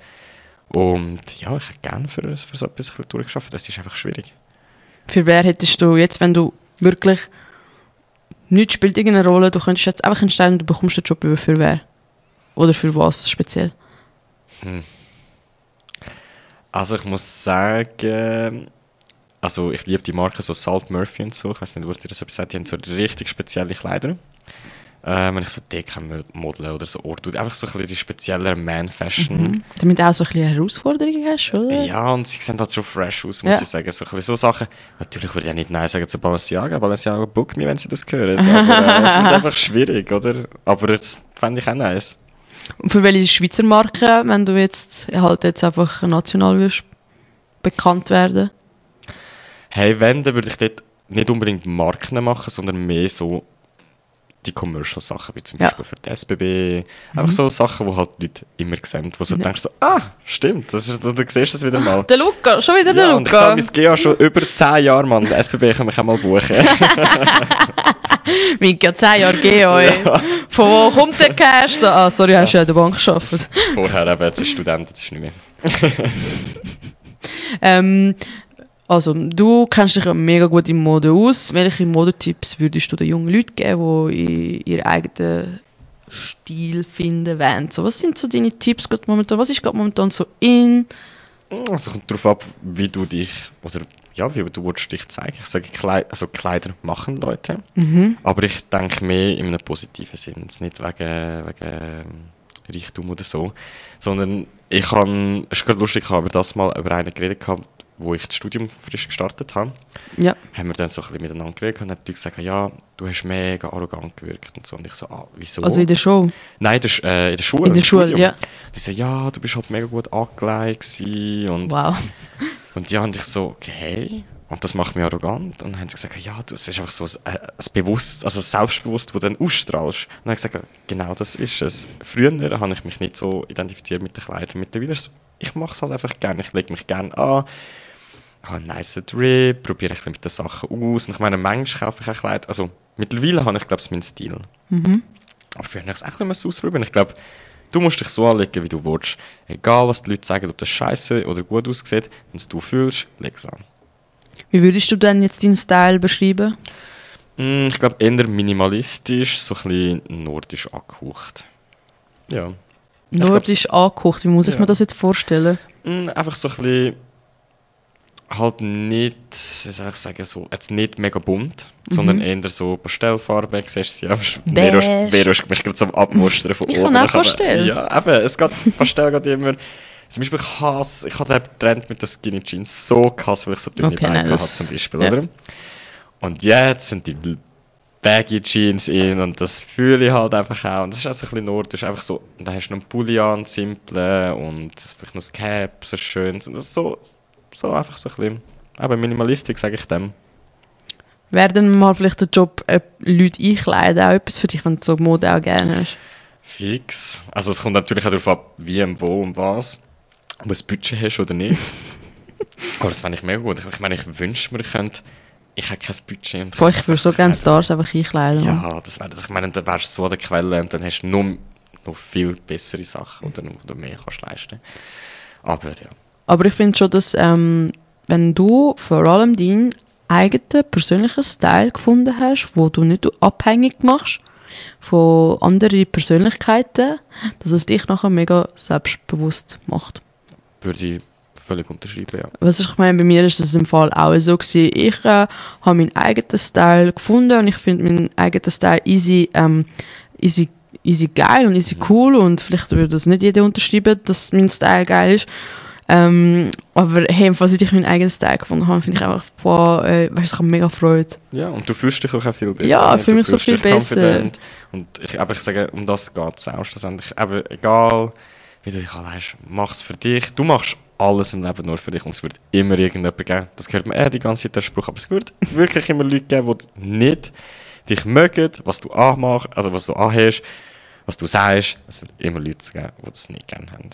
Und ja, ich hätte gerne für, für so etwas ein bisschen durchgeschafft. Das ist einfach schwierig. Für wer hättest du jetzt, wenn du wirklich nichts spielt irgendeine Rolle, du könntest jetzt einfach entscheiden, du bekommst den Job über für wer? Oder für was speziell? Also ich muss sagen, also ich liebe die Marke so Salt Murphy und so. Ich weiß nicht, wo ihr das etwas sagt. Die haben so richtig spezielle Kleider. Äh, wenn ich so DK-Model oder so Ort einfach so ein bisschen die spezielle Man-Fashion. Mhm. Damit du auch so ein bisschen Herausforderungen hast, oder? Ja, und sie sehen halt schon fresh aus, muss Ja. ich sagen. So, ein bisschen so Sachen. Natürlich würde ich ja nicht Nein sagen zu Balenciaga. Balenciaga book me, wenn sie das hören. Aber äh, es wird einfach schwierig, oder? Aber das fände ich auch nice. Und für welche Schweizer Marke, wenn du jetzt halt jetzt einfach national wirst bekannt werden? Hey, wenn, dann würde ich dort nicht unbedingt Marken machen, sondern mehr so die Commercial-Sachen, wie zum Ja. Beispiel für die SBB. Einfach so Sachen, die halt die Leute immer sehen. Wo du Ja. denkst so, ah, stimmt, das ist, du, du siehst das wieder mal. Der Luca, schon wieder der Ja, und ich Luca. sage, ja schon über 10 Jahre, Mann. Der SBB kann mich auch mal buchen. Mink ja 10 Jahre GEO. Von wo kommt der Cash? Da? Ah, sorry, hast du ja in der Bank gearbeitet. Vorher eben, jetzt ist Student, jetzt ist nicht mehr. Ähm, also, du kennst dich mega gut in Mode aus. Welche Modetipps würdest du den jungen Leuten geben, die ihren eigenen Stil finden wollen? So, was sind so deine Tipps gerade momentan? Was ist gerade momentan so in? Also kommt darauf ab, wie du dich, oder ja, wie du willst dich zeigen. Ich sage, Kleid, also Kleider machen Leute. Aber ich denke mehr in einem positiven Sinn. Jetzt nicht wegen, wegen Reichtum oder so. Sondern ich habe, es ist gerade lustig, ich habe über das mal über einen geredet gehabt, wo ich das Studium frisch gestartet habe. Ja. haben wir dann so ein bisschen miteinander geredet und hat die gesagt, ja, du hast mega arrogant gewirkt und so. Und ich so, ah, wieso? Also in der Show. Nein, das äh, in der Schule. In der Schule, Studium. ja. Die so, ja, du bist halt mega gut angelegt und, Wow. und ja, und ich so, okay. Und das macht mich arrogant. Und dann haben sie gesagt, ja, du, es ist einfach so ein, ein Bewusst, also selbstbewusst, das du dann ausstrahlst. Und dann habe ich gesagt, genau das ist es. Früher habe ich mich nicht so identifiziert mit den Kleidern. Mittlerweile ist es, ich mache es halt einfach gerne. Ich lege mich gerne an, habe einen nice Drip, probiere ein bisschen mit den Sachen aus. Und ich meine, manchmal kaufe ich auch Kleider. Also mittlerweile habe ich, glaube ich, meinen Stil. Aber früher habe ich es auch nicht ausprobieren. Ich glaube, du musst dich so anlegen, wie du willst. Egal, was die Leute sagen, ob das scheiße oder gut aussieht, wenn es du fühlst, leg es an. Wie würdest du denn jetzt deinen Style beschreiben? Mm, Ich glaube, eher minimalistisch, so ein bisschen nordisch angehaucht. Ja. glaub, Nordisch angekocht, wie muss ich Ja. mir das jetzt vorstellen? Mm, Einfach so ein bisschen. Halt nicht, wie soll ich sagen, so, jetzt nicht mega bunt, sondern eher so Pastellfarben. Siehst du ja, Beige. Vero ist mich gerade zum Abmustern von Ich oben. kann auch Ich Pastell. Ja, eben, es geht, Pastell geht immer. Zum Beispiel, ich hasse, ich habe den Trend mit den Skinny Jeans so gehasst, weil ich so dünne Okay, Beine hatte das- zum Beispiel, ja. oder? Und jetzt sind die Baggy Jeans in und das fühle ich halt einfach auch. Und das ist auch so ein bisschen nordisch, einfach so, und dann hast du noch einen Pulli an, simple und vielleicht noch ein Cap, so schön. Und das ist so, so einfach so ein bisschen, aber Minimalistik, sage ich dem. Wäre dann mal vielleicht der Job, äh, Leute einkleiden, auch etwas für dich, wenn du so Mode auch gerne hast? Fix. Also es kommt natürlich auch darauf ab, wie, und wo und was. Ob du ein Budget hast oder nicht. Aber das fände ich mega gut. Ich meine, ich wünschte mir, ich könnte... Ich habe kein Budget. Und Boah, ich würde so gerne Stars einfach einkleiden. Ja, das wäre... Ich meine, dann wärst du so an der Quelle und dann hast du nur noch viel bessere Sachen oder, oder mehr kannst leisten. Aber ja. Aber ich finde schon, dass ähm, wenn du vor allem deinen eigenen persönlichen Style gefunden hast, wo du nicht abhängig machst von anderen Persönlichkeiten, dass es dich nachher mega selbstbewusst macht. Würde ich völlig unterschreiben, ja. Was ich meine, bei mir ist es im Fall auch so gewesen. Ich äh, habe meinen eigenen Style gefunden und ich finde meinen eigenen Style easy, ähm, easy, easy geil und easy cool und vielleicht würde das nicht jeder unterschreiben, dass mein Style geil ist. Ähm, aber hey, falls ich meinen eigenen Style gefunden habe, finde ich einfach, boah, äh, weißt, ich habe mega Freude. Ja, und du fühlst dich auch viel besser. Ja, ich fühle mich so viel besser. Und ich, aber ich sage, um das geht es auch schlussendlich. Aber egal, wie du dich anlegst, mach es für dich. Du machst alles im Leben nur für dich und es wird immer irgendjemand geben. Das hört man eh die ganze Zeit, der Spruch, aber es wird wirklich immer Leute geben, die nicht dich mögen, was du anmachst, also was du anhast, was du sagst. Es wird immer Leute geben, die das nicht gerne haben.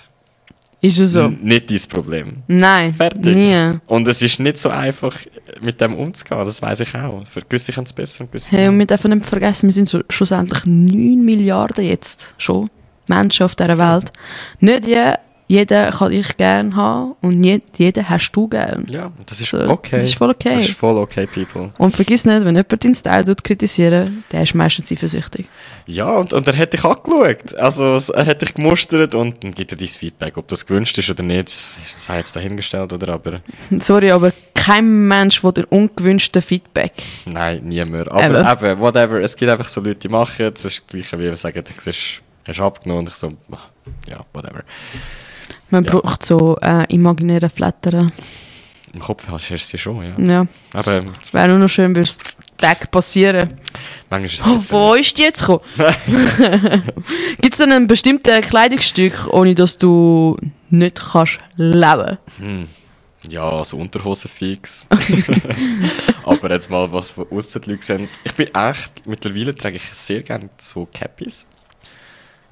Ist es so? Nicht dein Problem. Nein, Fertig. nie. Und es ist nicht so einfach, mit dem umzugehen, das weiß ich auch. Für gewisse können es besser und gewisse Hey, und wir dürfen nicht vergessen, wir sind so, schlussendlich 9 Milliarden jetzt schon Menschen auf dieser Welt. Nicht je, jeder kann dich gerne haben und nicht jeder hast du gern. Ja, das ist So, okay. Das ist voll okay. Das ist voll okay, people. Und vergiss nicht, wenn jemand deinen Style tut kritisieren, der ist meistens eifersüchtig. Ja, und, und er hat dich angeschaut. Also, er hat dich gemustert und dann gibt er dein Feedback. Ob das gewünscht ist oder nicht, das sei jetzt dahingestellt, oder? Aber Sorry, aber kein Mensch will dir ungewünschten Feedback. nein, niemand. Aber Eben. eben, whatever. Es gibt einfach so Leute, die machen es. Ist das Gleiche, wie wir sagen, du hast abgenommen und ich so, ja, whatever. Man Ja. braucht so äh, imaginäre Flattern. Im Kopf hast du sie schon, ja. Ja, Aber es wäre nur noch schön, würde es Tag passieren. manchmal ist es Oh, wo ist die jetzt gekommen? Gibt es denn ein bestimmtes Kleidungsstück, ohne dass du nicht kannst leben? Hm. Ja, so Unterhosen fix. Aber jetzt mal, was von außen die Leute sehen. Ich bin echt, mittlerweile trage ich sehr gerne so Cappies.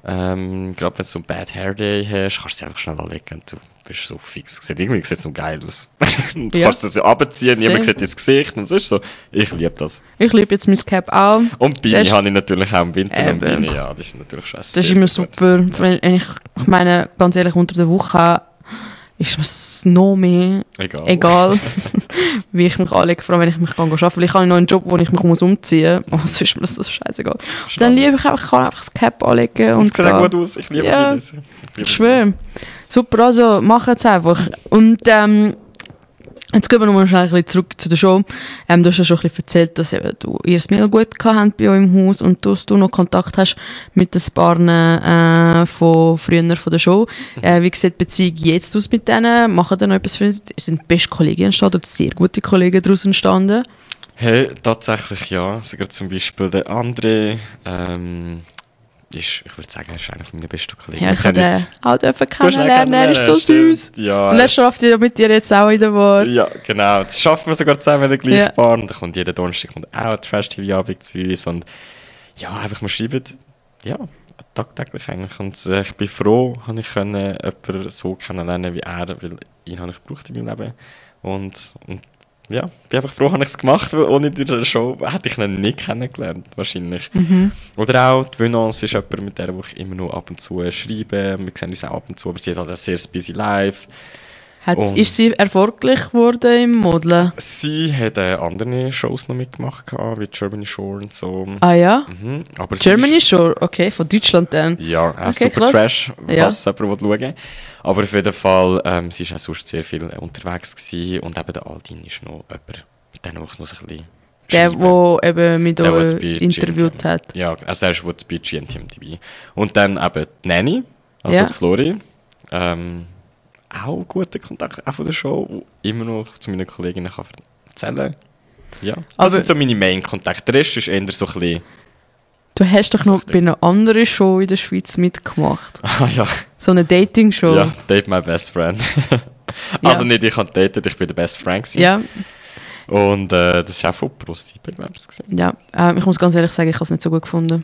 Ähm, Gerade wenn du so einen Bad Hair Day hast, kannst du sie einfach schnell anlegen und du bist so fix. Sieht irgendwie sieht noch geil aus. du Ja. kannst es so abziehen, niemand sieht ins Gesicht und es ist so, ich liebe das. Ich liebe jetzt mein Cap auch. Und ist- habe ich natürlich auch im Winter und. Beanie, ja, die sind natürlich schon Das ist immer super. Weil ich, ich meine, ganz ehrlich, unter der Woche ist mir noch mehr Egal. egal, wie ich mich anlege, vor allem wenn ich mich arbeiten kann. Weil ich habe noch einen Job, wo ich mich muss umziehen muss. Also ist mir das so scheißegal. Dann liebe ich einfach, ich kann einfach das Cap anlegen und es sieht gut aus, ich liebe Ja. Liebe Ich schwöre. Super, also machen es einfach. Und ähm, jetzt gehen wir nochmal schnell ein bisschen zurück zu der Show. Ähm, du hast ja schon ein bisschen erzählt, dass eben du ihr es mega gut gehabt habt bei euch im Haus und dass du noch Kontakt hast mit den Paaren äh, von früher von der Show. Äh, wie sieht die Beziehung jetzt aus mit denen? Machen die noch etwas für uns? Sind beste Kollegen entstanden oder sehr gute Kollegen daraus entstanden? Hey, tatsächlich ja. Sogar zum Beispiel der André, ähm, ist, ich würde sagen, er ist einer meiner besten Kollegen. Ja, ich habe den auch dürfen ihn kennenlernen, er ist so süß. Ja, Und er schafft ja mit dir jetzt auch in der Bar. Ja, genau. Das schaffen wir sogar zusammen in der gleichen Ja. Bar. Und dann kommt jeden Donnerstag kommt auch ein Trash-TV-Abend zu uns. Und ja, einfach, wir schreiben, ja, tagtäglich eigentlich. Und äh, ich bin froh, habe ich können, jemanden so kennenlernen wie er, weil ihn habe ich gebraucht in meinem Leben. Und, und ja, bin einfach froh, habe ich es gemacht, weil ohne diese Show hätte ich ihn nicht kennengelernt, wahrscheinlich. Mhm. Oder auch, die Venance ist jemand, mit der ich immer noch ab und zu schreibe. Wir sehen uns auch ab und zu, aber sie hat halt ein sehr busy Life. Hat, Und- ist sie erfolgreich geworden im Modeln? Sie hat äh, andere Shows noch mitgemacht, wie Germany Shore und so. Ah ja? Mhm. Aber Germany Shore, okay, von Deutschland dann. Ist, ja, auch Okay, super krass. Trash, Ja. was jemand will schauen Aber auf jeden Fall, ähm, sie war auch sonst sehr viel äh, unterwegs gewesen. und eben der Aldin ist noch jemand, mit dem ich noch so ein bisschen Der, der eben mit bei interviewt GNTM hat. Ja, also der ist bei GNTM dabei. Und dann eben die Nanny, also Ja. die Flori. Ähm, auch guten Kontakt, auch von der Show, wo immer noch zu meinen Kolleginnen kann erzählen Ja, das Aber- sind so meine Main-Kontakte. Der Rest ist eher so ein bisschen... Du hast doch noch bei einer anderen Show in der Schweiz mitgemacht. Ah ja, So eine Dating-Show. ja, date my best friend. Ja. also nicht ich habe datet, ich bin der best friend gewesen. Ja, Und äh, das ist auch von ProSieben, glaube ich. ja. Ähm, ich muss ganz ehrlich sagen, ich habe es nicht so gut gefunden.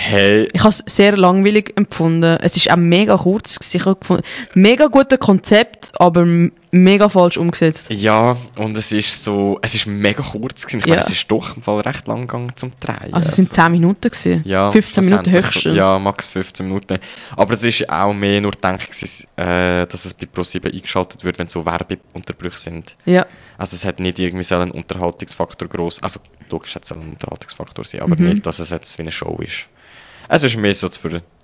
Hey, Ich habe es sehr langweilig empfunden. Es ist auch mega kurz. Ich gefunden, mega gutes Konzept, aber mega falsch umgesetzt. ja, und es ist so, es ist mega kurz gewesen. Ich Ja. meine, es ist doch im Fall recht lang gegangen zum Drehen. Also es sind 10 Minuten gewesen. ja, 15 Minuten höchstens. Ja, max 15 Minuten. Aber es ist auch mehr nur gedacht, gewesen, äh, dass es bei ProSieben eingeschaltet wird, wenn so Werbeunterbrüche sind. Ja. Also es hat nicht irgendwie so einen Unterhaltungsfaktor groß. Also logisch hat es einen Unterhaltungsfaktor sein, aber Mhm. nicht, dass es jetzt wie eine Show ist. Es ist mehr so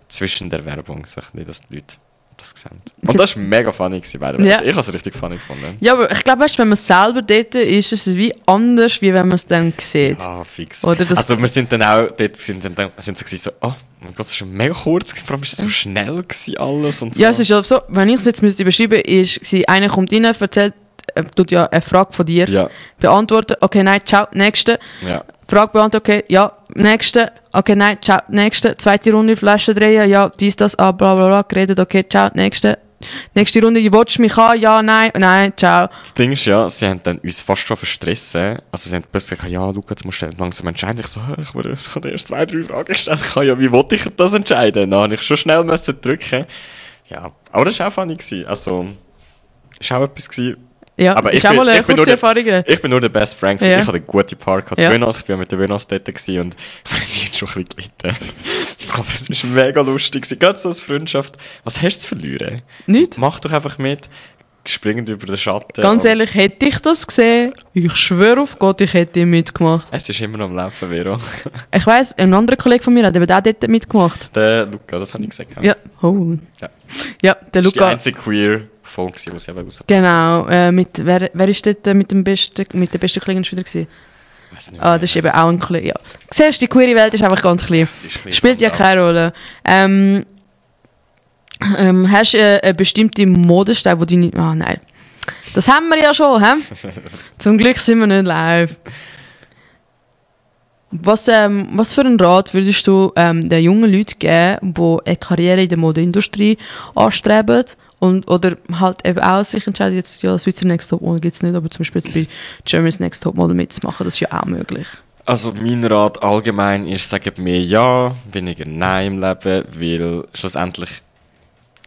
zwischen der Werbung, so bisschen, dass die Leute das sehen. Und das war mega funny, gewesen, by the way. Ja. Also ich habe es richtig funny gefunden. ja, aber ich glaube, weißt, wenn man es selber dort ist, ist es wie anders, wie wenn man es dann sieht. Ah, fix. Oder das- also wir sind dann auch, dort sind dann, sind so, gewesen, so oh mein Gott, das war mega kurz, vor allem ist es so schnell gewesen, alles und so. Ja, es ist ja so, wenn ich es jetzt müsste beschreiben gewesen, einer kommt rein, erzählt, äh, tut ja eine Frage von dir Ja, beantworten, okay, nein, ciao, nächste. ja. Frage beantworten, okay, ja, nächste, okay, nein, ciao, nächste, zweite Runde, Flasche drehen, ja, dies, das, ah, bla, bla, bla, geredet, okay, ciao, nächste. Nächste Runde, willst du mich an? Ja, nein, nein, ciao. Das Ding ist ja, sie haben dann uns fast schon verstressen. Also sie haben plötzlich gesagt, ja, Luca, jetzt musst du langsam entscheiden. Ich so, ich wurde- habe erst zwei, drei Fragen gestellt. Ich ja, wie wollte ich das entscheiden? Dann habe ich schon schnell müssen drücken. Ja, aber das war auch funny. Also, war auch etwas. Ja, Aber ich bin- mal ich bin nur der-. Ich bin nur der Best Frank. Ja. Ich hatte eine gute Part gehabt. Ja. Venus, ich war mit der Venus dort und sie hat schon ein bisschen gelitten. Aber es war mega lustig. Gerade so als Freundschaft. Was hast du zu verlieren? Nicht? Mach doch einfach mit. Springend über den Schatten. Ganz ehrlich, hätte ich das gesehen, ich schwöre auf Gott, ich hätte mitgemacht. Es ist immer noch am Laufen, Vero. Ich weiss, ein anderer Kollege von mir hat eben auch dort mitgemacht. Der Luca, das habe ich gesagt. Ja, oh. Ja. Ja, der Das war die Luca. einzige queer Folge, die ich eben raus. Genau, äh, mit, wer, wer ist dort äh, mit, dem besten, mit der besten Kollegin schon wieder gewesen? Ah, das ist eben auch ein Kollege, ja. Siehst du, die queere Welt ist einfach ganz klein. Es ist ein bisschen Spielt ja keine Rolle. Ähm, ähm, hast du äh, eine bestimmte Modestelle, wo deine... Ah, nein. Das haben wir ja schon, hä? Zum Glück sind wir nicht live. Was, ähm, was für einen Rat würdest du ähm, den jungen Leuten geben, die eine Karriere in der Modeindustrie anstreben und, oder halt eben auch sich entscheiden, jetzt ja, Schweizer Next Top Model gibt es nicht, aber zum Beispiel jetzt bei Germany's Next Top Model mitzumachen, das ist ja auch möglich. Also mein Rat allgemein ist, sagt mir ja, weniger nein im Leben, weil schlussendlich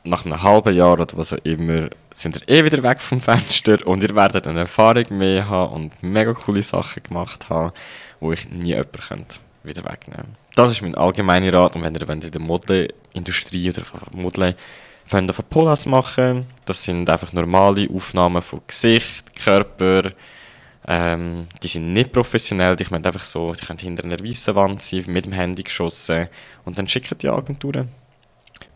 nach einem halben Jahr oder was auch immer sind ihr eh wieder weg vom Fenster und ihr werdet eine Erfahrung mehr haben und mega coole Sachen gemacht haben, wo ich nie jemanden wieder wegnehmen. Das ist mein allgemeiner Rat. Und wenn ihr in der Modeindustrie oder Modeln auf Polas machen, das sind einfach normale Aufnahmen von Gesicht, Körper, ähm, die sind nicht professionell, die können einfach so, die können hinter einer weißen Wand sein, mit dem Handy geschossen. Und dann schicken die Agenturen.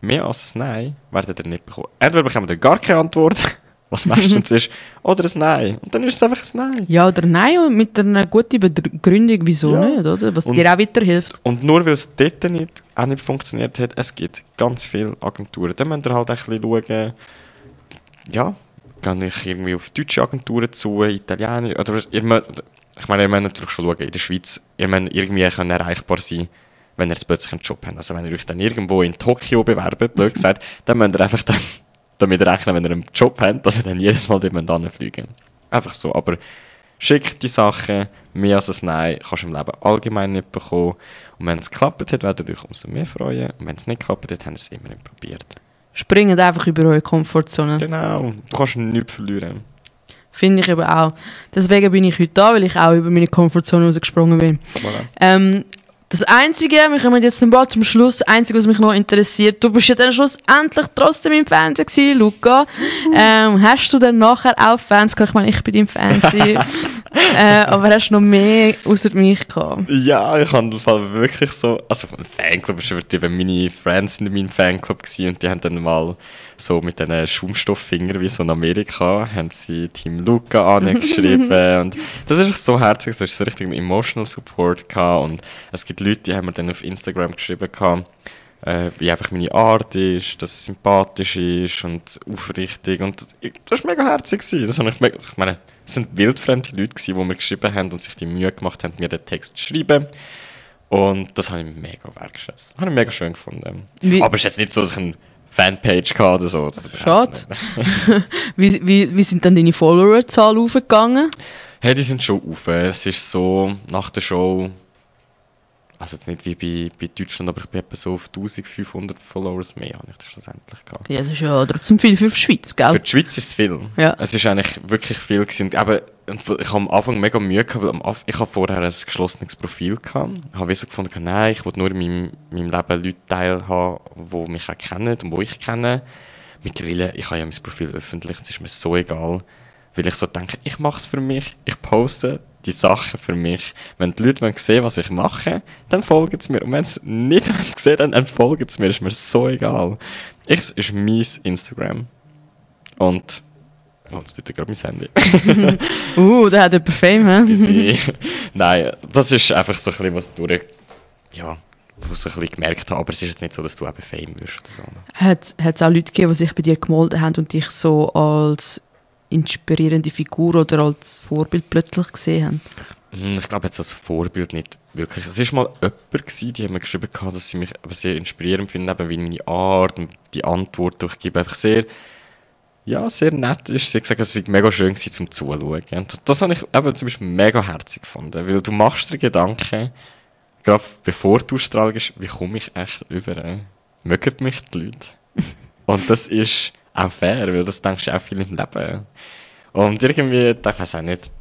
Mehr als ein Nein werdet ihr nicht bekommen. Entweder bekommt ihr gar keine Antwort, was meistens ist, oder ein Nein. Und dann ist es einfach ein Nein. Ja oder nein, und mit einer guten Begründung, wieso Ja. nicht, oder? Was Und- dir auch weiterhilft. Und nur weil es dort nicht, auch nicht funktioniert hat, es gibt ganz viele Agenturen. Dann müsst ihr halt ein bisschen schauen, ja, gehe ich irgendwie auf deutsche Agenturen zu, Italiener, oder ihr müsst, ich meine, ihr müsst natürlich schon schauen, in der Schweiz, ihr müsst irgendwie können erreichbar sein, wenn ihr jetzt plötzlich einen Job habt. Also wenn ihr euch dann irgendwo in Tokio bewerbt, blöd gesagt, dann müsst ihr einfach dann damit rechnen, wenn ihr einen Job habt, dass ihr dann jedes Mal dort anfliegen Einfach so, aber schick die Sachen, mehr als ein Nein kannst du im Leben allgemein nicht bekommen. Und wenn es geklappt hat, werdet ihr euch umso mehr freuen. Und wenn es nicht geklappt hat, habt ihr es immer nicht probiert. Springt einfach über eure Komfortzone. Genau, du kannst nichts verlieren. Finde ich eben auch. Deswegen bin ich heute da, weil ich auch über meine Komfortzone rausgesprungen bin. Voilà. Ähm, das Einzige, wir kommen jetzt bald zum Schluss, das Einzige, was mich noch interessiert, du bist ja dann schlussendlich trotzdem im Fernsehen gewesen, Luca. Ähm, hast du dann nachher auch Fans gehabt? Ich meine, ich bin im Fernsehen. äh, aber hast du noch mehr außer mich gehabt? Ja, ich habe wirklich so, also Fanclub ist übertrieben, meine Friends sind in meinem Fanclub gewesen und die haben dann mal so mit diesen Schaumstofffingern wie so in Amerika, haben sie Team Luca angeschrieben und das ist so das ist so richtig emotional Support gehabt und es gibt Leute, die haben mir dann auf Instagram geschrieben gehabt, äh, wie einfach meine Art ist, dass es sympathisch ist und aufrichtig. Und das war mega herzig. Das habe ich, mega, ich meine, es sind wildfremde Leute, gewesen, die mir geschrieben haben und sich die Mühe gemacht haben, mir den Text zu schreiben. Und das habe ich mega wertgeschätzt. Das habe ich mega schön gefunden. Wie- Aber es ist jetzt nicht so, dass ich eine Fanpage hatte oder so. Das Schade. wie, wie, wie sind dann deine Followerzahlen aufgegangen? Hey, die sind schon auf. Es ist so, nach der Show, also jetzt nicht wie bei, bei Deutschland, aber ich bin etwa so auf 1500 Followers mehr, habe ich das schlussendlich gehabt. Ja, das ist ja trotzdem viel für die Schweiz, gell? Für die Schweiz ist es viel. Ja. Es ist eigentlich wirklich viel gewesen. Aber ich habe am Anfang mega Mühe gehabt, weil ich habe vorher ein geschlossenes Profil gehabt. Ich habe so gefunden, nein, ich will nur in meinem, meinem Leben Leute teilhaben, die mich auch kennen und die ich kenne. Mittlerweile, ich habe ja mein Profil öffentlich, es ist mir so egal, weil ich so denke, ich mache es für mich, ich poste die Sachen für mich. Wenn die Leute sehen, was ich mache, dann folgen sie mir. Und wenn sie es nicht sehen, dann, dann folgen sie mir, ist mir so egal. Ich, es ist mein Instagram. Und Oh, jetzt tut gerade mein Handy. Uh, da hat jemand Fame, hä? Nein, das ist einfach so ein bisschen, was durch, ja, was ich ein bisschen gemerkt habe. Aber es ist jetzt nicht so, dass du eben Fame wirst oder so. Hat es auch Leute gegeben, die sich bei dir gemeldet haben und dich so als inspirierende Figur oder als Vorbild plötzlich gesehen haben? Hm, Ich glaube jetzt als Vorbild nicht wirklich. Es war mal jemand, gewesen, die haben mir geschrieben, gehabt, dass sie mich aber sehr inspirierend finden, eben wie meine Art und die Antwort, die ich gebe, einfach sehr, ja, sehr nett ist. Sie hat gesagt, es sei mega schön gewesen, zum Zuschauen. Und das habe ich eben zum Beispiel mega herzig gefunden, weil du machst dir Gedanken, gerade bevor du strahlst, wie komme ich echt über? äh? Mögen mich die Leute? und das ist auch fair, weil das denkst du auch viel im Leben. Und irgendwie, ich weiß auch nicht,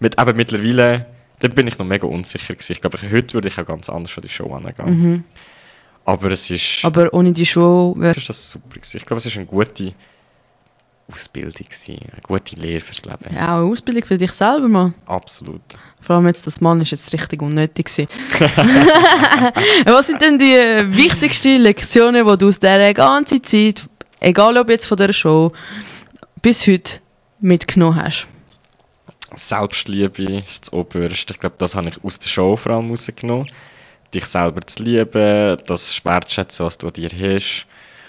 mit, aber mittlerweile, da bin ich noch mega unsicher gewesen. Ich glaube, heute würde ich auch ganz anders an die Show angehen. Aber es ist, Aber ohne die Show wäre ist das super gewesen. Ich glaube, es ist eine gute Ausbildung gewesen, eine gute Lehre fürs Leben. ja, auch eine Ausbildung für dich selber mal. Absolut. Vor allem jetzt, das Mann ist jetzt richtig unnötig gewesen. Was sind denn die wichtigsten Lektionen, die du aus dieser ganzen Zeit, egal ob jetzt von der Show, bis heute mitgenommen hast? Selbstliebe ist das Oberste. Ich glaube, das habe ich aus der Show vor allem rausgenommen. Dich selber zu lieben, das wertschätzen, was du an dir hast.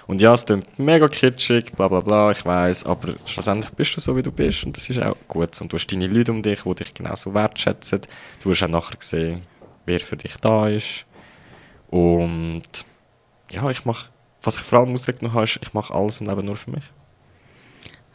Und ja, es klingt mega kitschig, bla bla bla, ich weiß, aber schlussendlich bist du so, wie du bist und das ist auch gut. Und du hast deine Leute um dich, die dich genauso wertschätzen. Du hast auch nachher gesehen, wer für dich da ist. Und ja, ich mache, was ich vor allem rausgenommen habe, ist, ich mache alles im Leben nur für mich.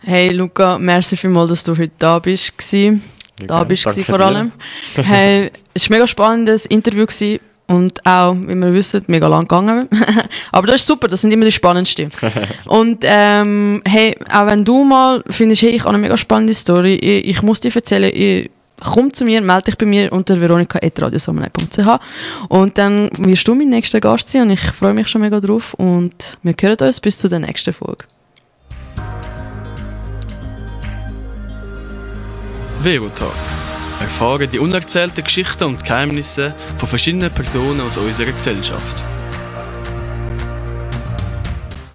Hey Luca, merci vielmals, dass du heute da bist. Gewesen. Da Okay, bist du vor allem. Hey, es war ein mega spannendes Interview gewesen und auch, wie wir wissen, mega lang gegangen. Aber das ist super, das sind immer die spannendsten. und ähm, hey, auch wenn du mal findest, hey, ich habe eine mega spannende Story, ich, ich muss dir erzählen, ich, komm zu mir, melde dich bei mir unter veronika.radiosommerlei.ch und dann wirst du mein nächster Gast sein und ich freue mich schon mega drauf und wir hören uns bis zu der nächsten Folge. Verotag. Erfahre die unerzählten Geschichten und Geheimnisse von verschiedenen Personen aus unserer Gesellschaft.